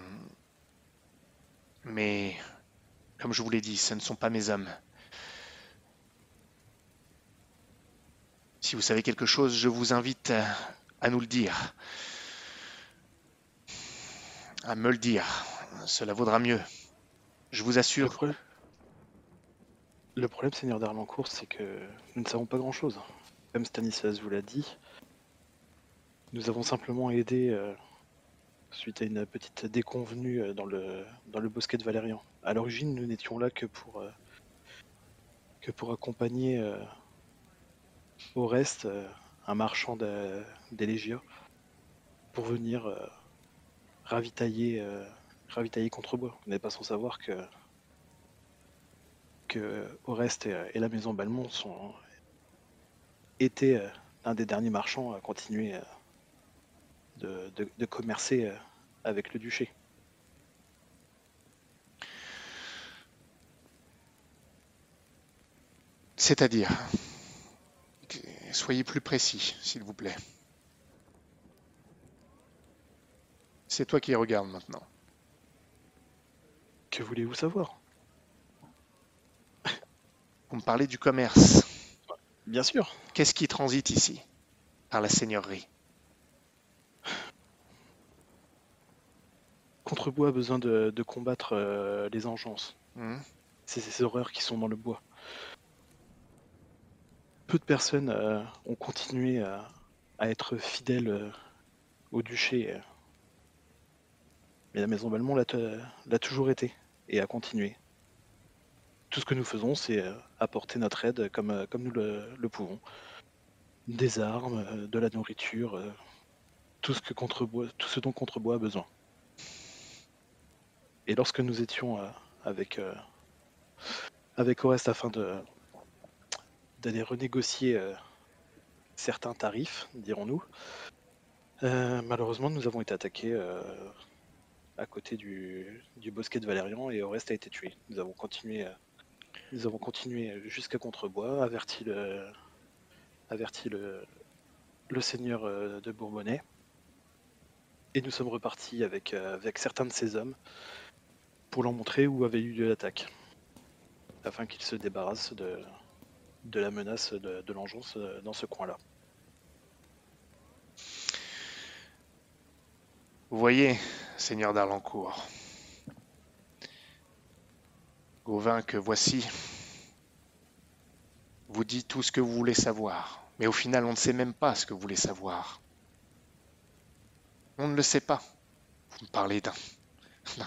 mais, comme je vous l'ai dit, ce ne sont pas mes hommes. Si vous savez quelque chose, je vous invite à, à nous le dire. À me le dire. Cela vaudra mieux. Je vous assure. le problème Seigneur d'Arlancourt, c'est que nous ne savons pas grand-chose. Comme Stanislas vous l'a dit, nous avons simplement aidé euh, suite à une petite déconvenue euh, dans le, dans le bosquet de Valérian. À l'origine, nous n'étions là que pour, euh, que pour accompagner euh, un marchand de- des Légias pour venir ravitailler, ravitailler Contrebois. Vous n'êtes pas sans savoir que que Oreste et, la maison Balmont sont étaient l'un des derniers marchands à continuer de, de- de commercer euh, avec le duché. C'est-à-dire Soyez plus précis, s'il vous plaît. C'est toi qui regarde maintenant. Que voulez-vous savoir? Vous me parlez du commerce. Bien sûr. Qu'est-ce qui transite ici? Par la seigneurie. Contrebois a besoin de, de combattre euh, les engences. Hmm C'est ces horreurs qui sont dans le bois. Peu de personnes euh, ont continué à, à être fidèles euh, au duché. euh. Mais la maison Balmont l'a toujours été et a continué. Tout ce que nous faisons, c'est euh, apporter notre aide comme, euh, comme nous le, le pouvons. Des armes, euh, de la nourriture, euh, tout, ce que Contrebois, tout ce dont Contrebois a besoin. Et lorsque nous étions euh, avec, euh, avec Orest afin de d'aller renégocier euh, certains tarifs, dirons-nous, malheureusement nous avons été attaqués à côté du, du bosquet de Valérian et Orest a été tué. Nous avons continué, nous avons continué jusqu'à Contrebois, averti le, averti le, le seigneur de Bourbonnais, et nous sommes repartis avec, avec certains de ses hommes pour leur montrer où avait eu lieu l'attaque, afin qu'ils se débarrassent de, la menace de, de euh, dans ce coin-là. Vous voyez, seigneur d'Arlancourt, Gauvin que voici vous dit tout ce que vous voulez savoir, mais au final on ne sait même pas ce que vous voulez savoir. On ne le sait pas. Vous me parlez d'un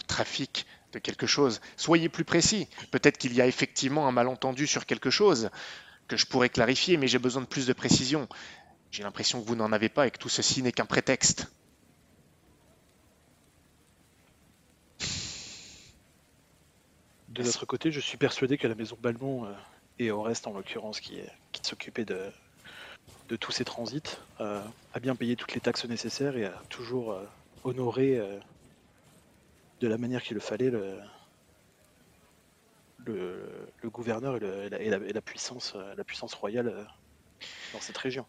trafic, de quelque chose. Soyez plus précis. Peut-être qu'il y a effectivement un malentendu sur quelque chose que je pourrais clarifier, mais j'ai besoin de plus de précision. J'ai l'impression que vous n'en avez pas et que tout ceci n'est qu'un prétexte. De notre côté, je suis persuadé que la maison Balmont, euh, et Orest en l'occurrence, qui, qui s'occupait de, de tous ces transits, euh, a bien payé toutes les taxes nécessaires et a toujours euh, honoré de la manière qu'il le fallait le, le, le gouverneur et, le- et la, et la- et la puissance, euh, la puissance royale euh, dans cette région.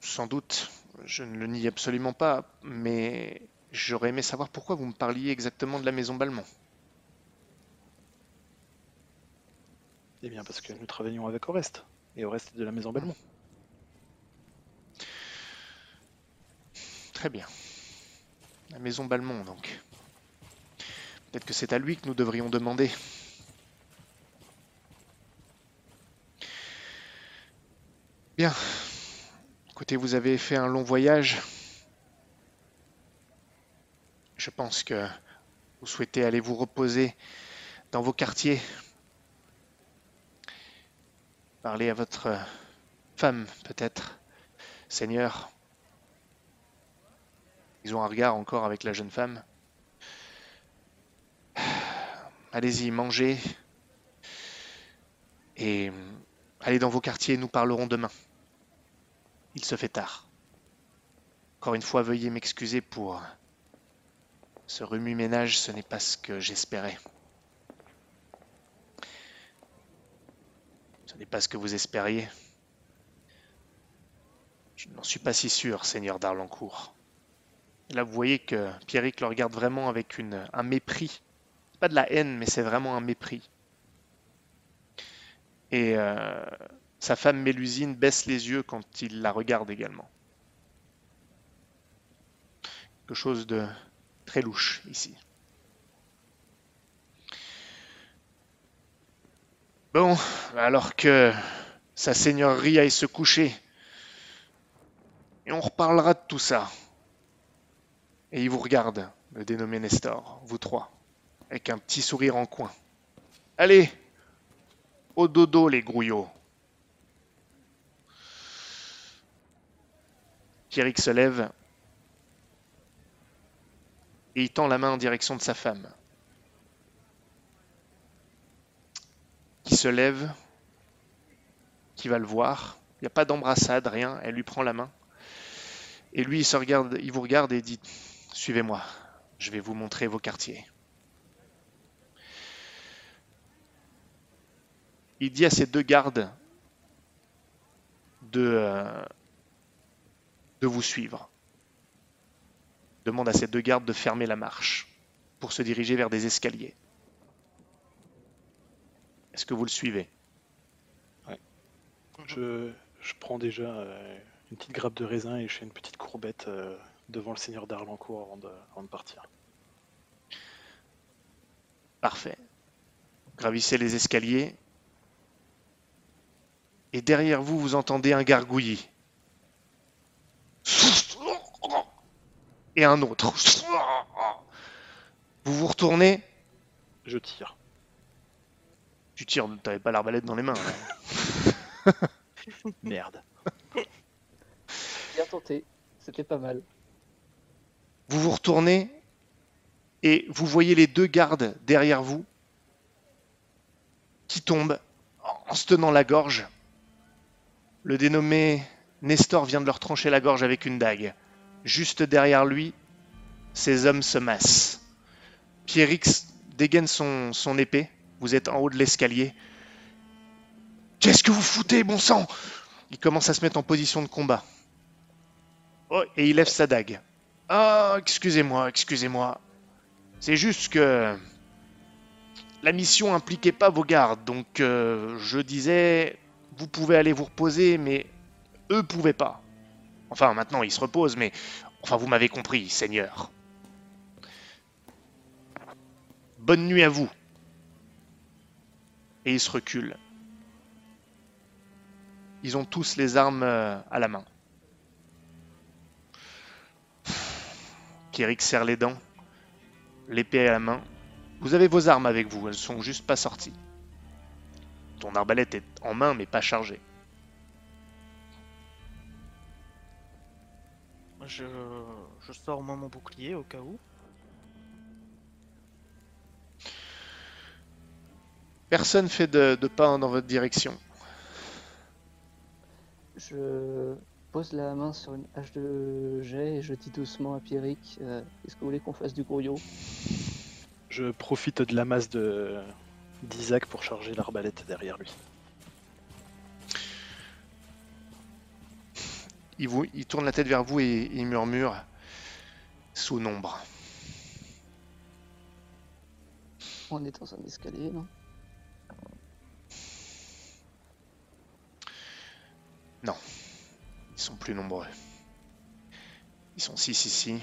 Sans doute. je ne le nie absolument pas, mais j'aurais aimé savoir pourquoi vous me parliez exactement de la maison Balmont. Eh bien, parce que nous travaillons avec Oreste, et Oreste est de la maison Belmont. Très bien. La maison Balmont, donc. Peut-être que c'est à lui que nous devrions demander. Bien. Écoutez, vous avez fait un long voyage. Je pense que vous souhaitez aller vous reposer dans vos quartiers. Parler à votre femme, peut-être. Seigneur. Ils ont un regard encore avec la jeune femme. Allez-y, mangez. Et allez dans vos quartiers, nous parlerons demain. Il se fait tard. Encore une fois, veuillez m'excuser pour ce remue-ménage, ce n'est pas ce que j'espérais. Ce n'est pas ce que vous espériez. Je n'en suis pas si sûr, Seigneur d'Arlancourt. Là, vous voyez que Pierrick le regarde vraiment avec une, un mépris. De la haine, mais c'est vraiment un mépris. Et euh, sa femme Mélusine baisse les yeux quand il la regarde également. Quelque chose de très louche ici. Bon, alors que sa seigneurie aille se coucher, et on reparlera de tout ça. Et il vous regarde, le dénommé Nestor, vous trois, avec un petit sourire en coin. Allez, au dodo les grouillots. Pierrick se lève et il tend la main en direction de sa femme. Qui se lève, qui va le voir. Il n'y a pas d'embrassade, rien. Elle lui prend la main. Et lui, il, se regarde, il vous regarde et dit Suivez-moi, je vais vous montrer vos quartiers. Il dit à ses deux gardes de, euh, de vous suivre. Demande à ses deux gardes de fermer la marche pour se diriger vers des escaliers. Est-ce que vous le suivez? Je, je prends déjà euh, une petite grappe de raisin et je fais une petite courbette euh, devant le seigneur d'Arlancourt avant de, avant de partir. Parfait. Gravissez les escaliers. Et derrière vous, vous entendez un gargouillis. Et un autre. Vous vous retournez. Je tire. Tu tires, t'avais pas l'arbalète dans les mains. Merde. Bien tenté, c'était pas mal. Vous vous retournez et vous voyez les deux gardes derrière vous qui tombent en se tenant la gorge. Le dénommé Nestor vient de leur trancher la gorge avec une dague. Juste derrière lui, ces hommes se massent. Pierrix dégaine son, épée. Vous êtes en haut de l'escalier. Qu'est-ce que vous foutez, bon sang? Il commence à se mettre en position de combat. Oh, et il lève sa dague. Ah, excusez-moi, excusez-moi. C'est juste que la mission impliquait pas vos gardes, donc euh, je disais, vous pouvez aller vous reposer, mais eux pouvaient pas. Enfin, maintenant ils se reposent, mais enfin vous m'avez compris, Seigneur. Bonne nuit à vous. Et ils se reculent. Ils ont tous les armes euh, à la main. Pierrick serre les dents, l'épée à la main. Vous avez vos armes avec vous, elles sont juste pas sorties. Ton arbalète est en main mais pas chargée. Je, je sors moi mon bouclier au cas où. Personne fait de, de pas dans votre direction. Je pose la main sur une hache de jet et je dis doucement à Pierrick euh, Est-ce que vous voulez qu'on fasse du grouillot? Je profite de la masse de d'Isaac pour charger l'arbalète derrière lui. il, vous, il tourne la tête vers vous et il murmure sous nombre. On est dans un escalier, non Ils sont plus nombreux. Ils sont six ici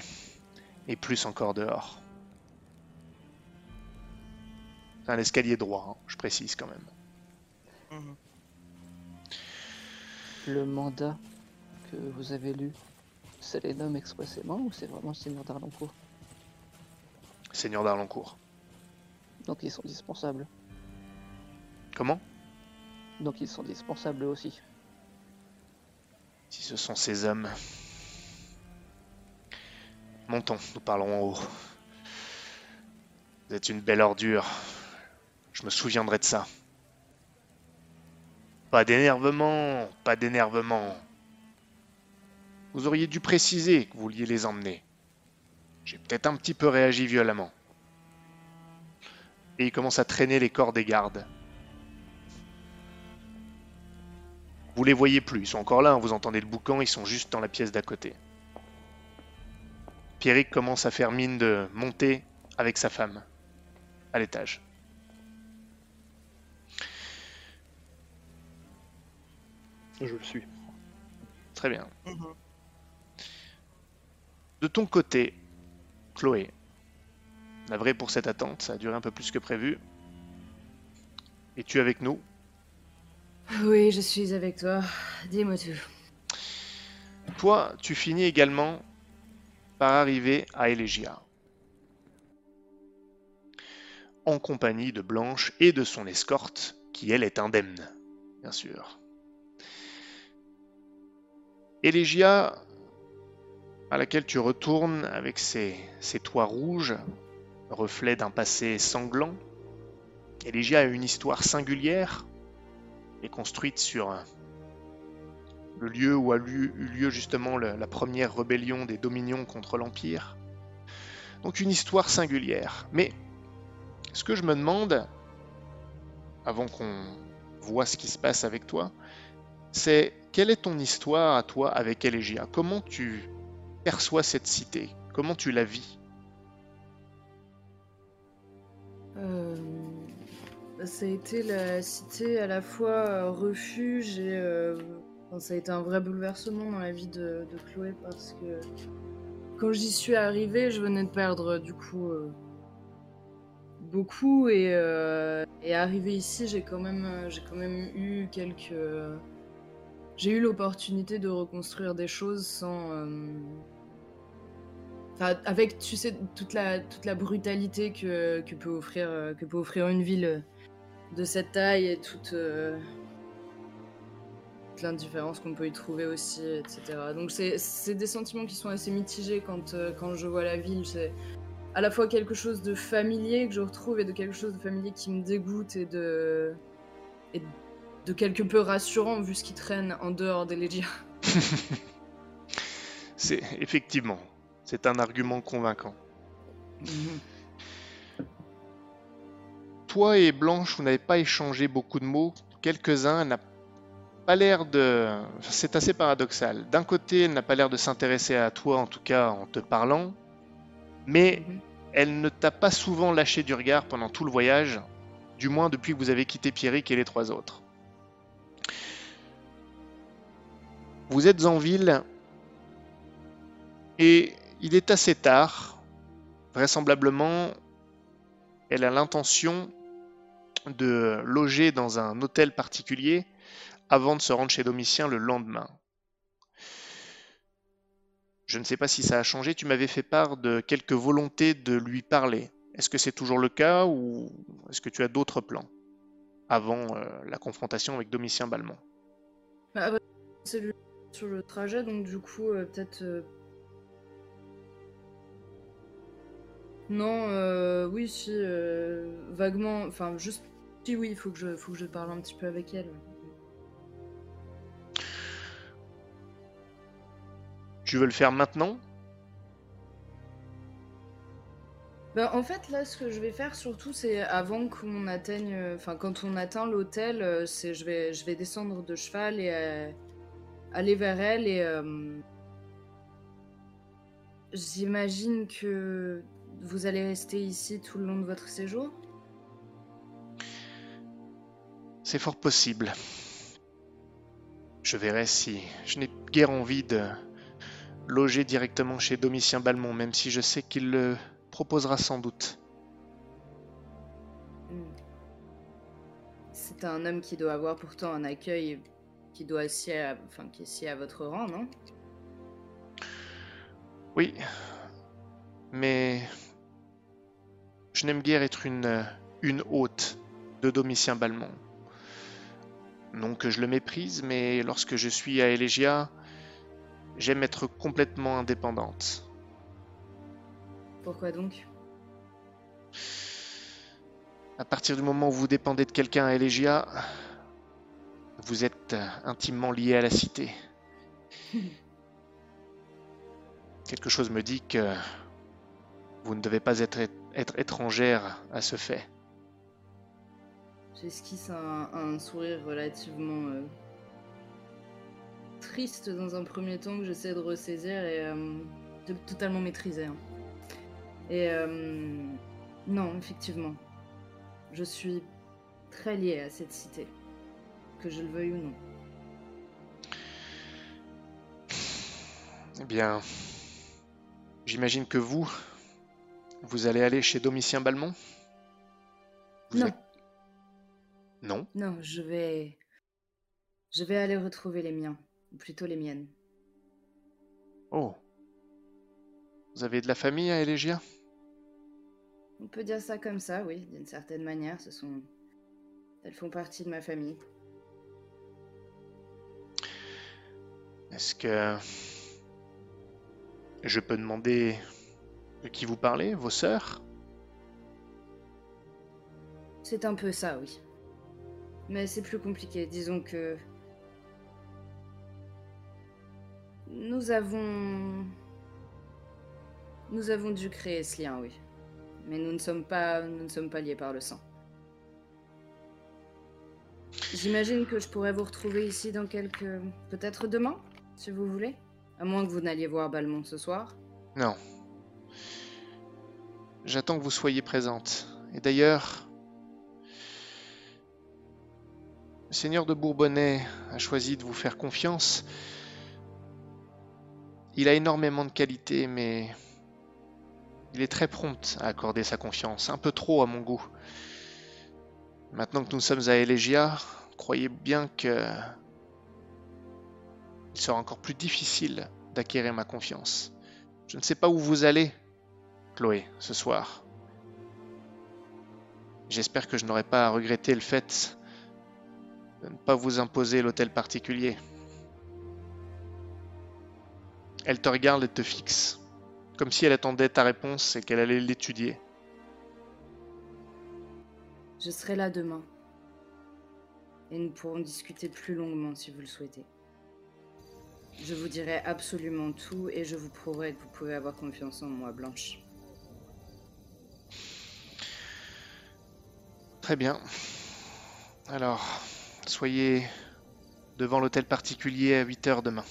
et plus encore dehors. C'est un escalier droit, hein, je précise quand même. Mhm. Le mandat que vous avez lu, ça les nomme expressément ou c'est vraiment le Seigneur d'Arlancourt Seigneur d'Arlancourt. Donc ils sont dispensables. Comment? Donc ils sont dispensables aussi. Si ce sont ces hommes. Montons, nous parlons en haut. Vous êtes une belle ordure. Je me souviendrai de ça. Pas d'énervement, pas d'énervement. Vous auriez dû préciser que vous vouliez les emmener. J'ai peut-être un petit peu réagi violemment. Et il commence à traîner les corps des gardes. Vous les voyez plus, ils sont encore là, hein, vous entendez le boucan, ils sont juste dans la pièce d'à côté. Pierrick commence à faire mine de monter avec sa femme à l'étage. Je le suis. Très bien. Mhm. De ton côté, Chloé, navré pour cette attente, ça a duré un peu plus que prévu. Es-tu avec nous? Oui, je suis avec toi. Dis-moi tout. Toi, tu finis également par arriver à Elegia. En compagnie de Blanche et de son escorte, qui elle est indemne, bien sûr. Elegia, à laquelle tu retournes avec ses, toits rouges, reflet d'un passé sanglant. Elegia a une histoire singulière, est construite sur un- le lieu où a eu lieu justement la première rébellion des Dominions contre l'Empire. Donc une histoire singulière. Mais ce que je me demande, avant qu'on voit ce qui se passe avec toi, c'est quelle est ton histoire à toi avec Elegia Comment tu perçois cette cité? Comment tu la vis? Euh, ça a été la cité à la fois euh, refuge et euh, ça a été un vrai bouleversement dans la vie de, Chloé parce que quand j'y suis arrivée, je venais de perdre du coup beaucoup et, et arrivé ici, j'ai quand même j'ai quand même eu quelques j'ai eu l'opportunité de reconstruire des choses sans euh, Enfin, avec, tu sais, toute la, toute la brutalité que, que, peut offrir, euh, que peut offrir une ville de cette taille et toute, euh, l'indifférence qu'on peut y trouver aussi, etc. Donc c'est des sentiments qui sont assez mitigés quand, quand je vois la ville. C'est à la fois quelque chose de familier que je retrouve et de quelque chose de familier qui me dégoûte et de quelque peu rassurant vu ce qui traîne en dehors des Légias. C'est effectivement, c'est un argument convaincant. Toi et Blanche, vous n'avez pas échangé beaucoup de mots. Quelques-uns, elle n'a pas l'air de. C'est assez paradoxal. D'un côté, elle n'a pas l'air de s'intéresser à toi, en tout cas en te parlant, mais Mhm. elle ne t'a pas souvent lâché du regard pendant tout le voyage, du moins depuis que vous avez quitté Pierrick et les trois autres. Vous êtes en ville et il est assez tard. Vraisemblablement, elle a l'intention de loger dans un hôtel particulier avant de se rendre chez Domitien le lendemain. Je ne sais pas si ça a changé, tu m'avais fait part de quelques volontés de lui parler. Est-ce que c'est toujours le cas ou est-ce que tu as d'autres plans avant euh, la confrontation avec Domitien Balmont? Bah, sur le trajet, donc du coup, euh, peut-être. euh, Non, euh, oui, si, vaguement. Enfin, juste. Si, oui, il faut que, je, faut que je parle un petit peu avec elle. Tu veux le faire maintenant? Bah, en fait, là, ce que je vais faire surtout, c'est avant qu'on atteigne. Enfin, quand on atteint l'hôtel, c'est je vais, je vais descendre de cheval et aller vers elle et euh, j'imagine que vous allez rester ici tout le long de votre séjour? C'est fort possible. Je verrai si je n'ai guère envie de loger directement chez Domitien Balmont, même si je sais qu'il le proposera sans doute. Hmm. C'est un homme qui doit avoir pourtant un accueil qui doit à, enfin, qui est scié à votre rang, non? Oui, mais je n'aime guère être une, une hôte de Domitien Balmont. Non que je le méprise, mais lorsque je suis à Elegia, j'aime être complètement indépendante. Pourquoi donc? À partir du moment où vous dépendez de quelqu'un à Elegia, vous êtes intimement lié à la cité. Quelque chose me dit que vous ne devez pas être, être étrangère à ce fait. J'esquisse un, un sourire relativement euh, triste dans un premier temps que j'essaie de ressaisir et euh, de totalement maîtriser. hein. Et euh, non, effectivement, je suis très liée à cette cité, que je le veuille ou non. Eh bien, j'imagine que vous, vous allez aller chez Domitien Balmont? Vous Non. êtes- Non? Non, je vais. Je vais aller retrouver les miens, ou plutôt les miennes. Oh. Vous avez de la famille à Elegia On peut dire ça comme ça, oui, d'une certaine manière. Ce sont. Elles font partie de ma famille. Est-ce que je peux demander de qui vous parlez, vos sœurs? C'est un peu ça, oui. Mais c'est plus compliqué. Disons que. Nous avons. Nous avons dû créer ce lien, oui. Mais nous ne sommes pas, nous ne sommes pas liés par le sang. J'imagine que je pourrais vous retrouver ici dans quelques. Peut-être demain, si vous voulez. À moins que vous n'alliez voir Balmont ce soir. Non. J'attends que vous soyez présente. Et d'ailleurs, le seigneur de Bourbonnais a choisi de vous faire confiance. Il a énormément de qualités, mais il est très prompt à accorder sa confiance, un peu trop à mon goût. Maintenant que nous sommes à Elegia, croyez bien que il sera encore plus difficile d'acquérir ma confiance. Je ne sais pas où vous allez, Chloé, ce soir. J'espère que je n'aurai pas à regretter le fait de ne pas vous imposer l'hôtel particulier. Elle te regarde et te fixe, comme si elle attendait ta réponse et qu'elle allait l'étudier. Je serai là demain. Et nous pourrons discuter plus longuement si vous le souhaitez. Je vous dirai absolument tout et je vous prouverai que vous pouvez avoir confiance en moi, Blanche. Très bien. Alors, soyez devant l'hôtel particulier à 8 heures demain.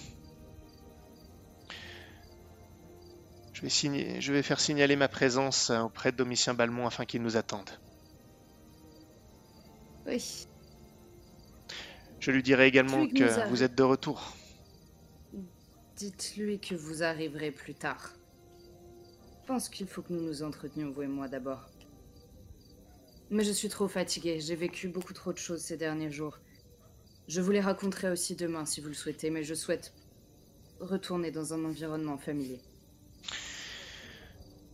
Je vais, signer, je vais faire signaler ma présence auprès de Domitien Balmont afin qu'il nous attende. Oui, Je lui dirai également que vous êtes de retour. Dites-lui que vous arriverez plus tard. Je pense qu'il faut que nous nous entretenions, vous et moi, d'abord. Mais je suis trop fatiguée, j'ai vécu beaucoup trop de choses ces derniers jours. Je vous les raconterai aussi demain si vous le souhaitez, mais je souhaite retourner dans un environnement familier.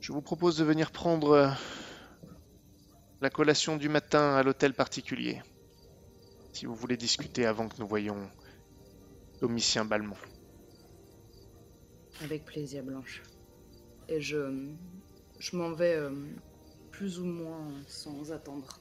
Je vous propose de venir prendre euh, la collation du matin à l'hôtel particulier. Si vous voulez discuter avant que nous voyions Domitien Balmont. Avec plaisir, Blanche. Et je, m'en vais euh, plus ou moins sans attendre.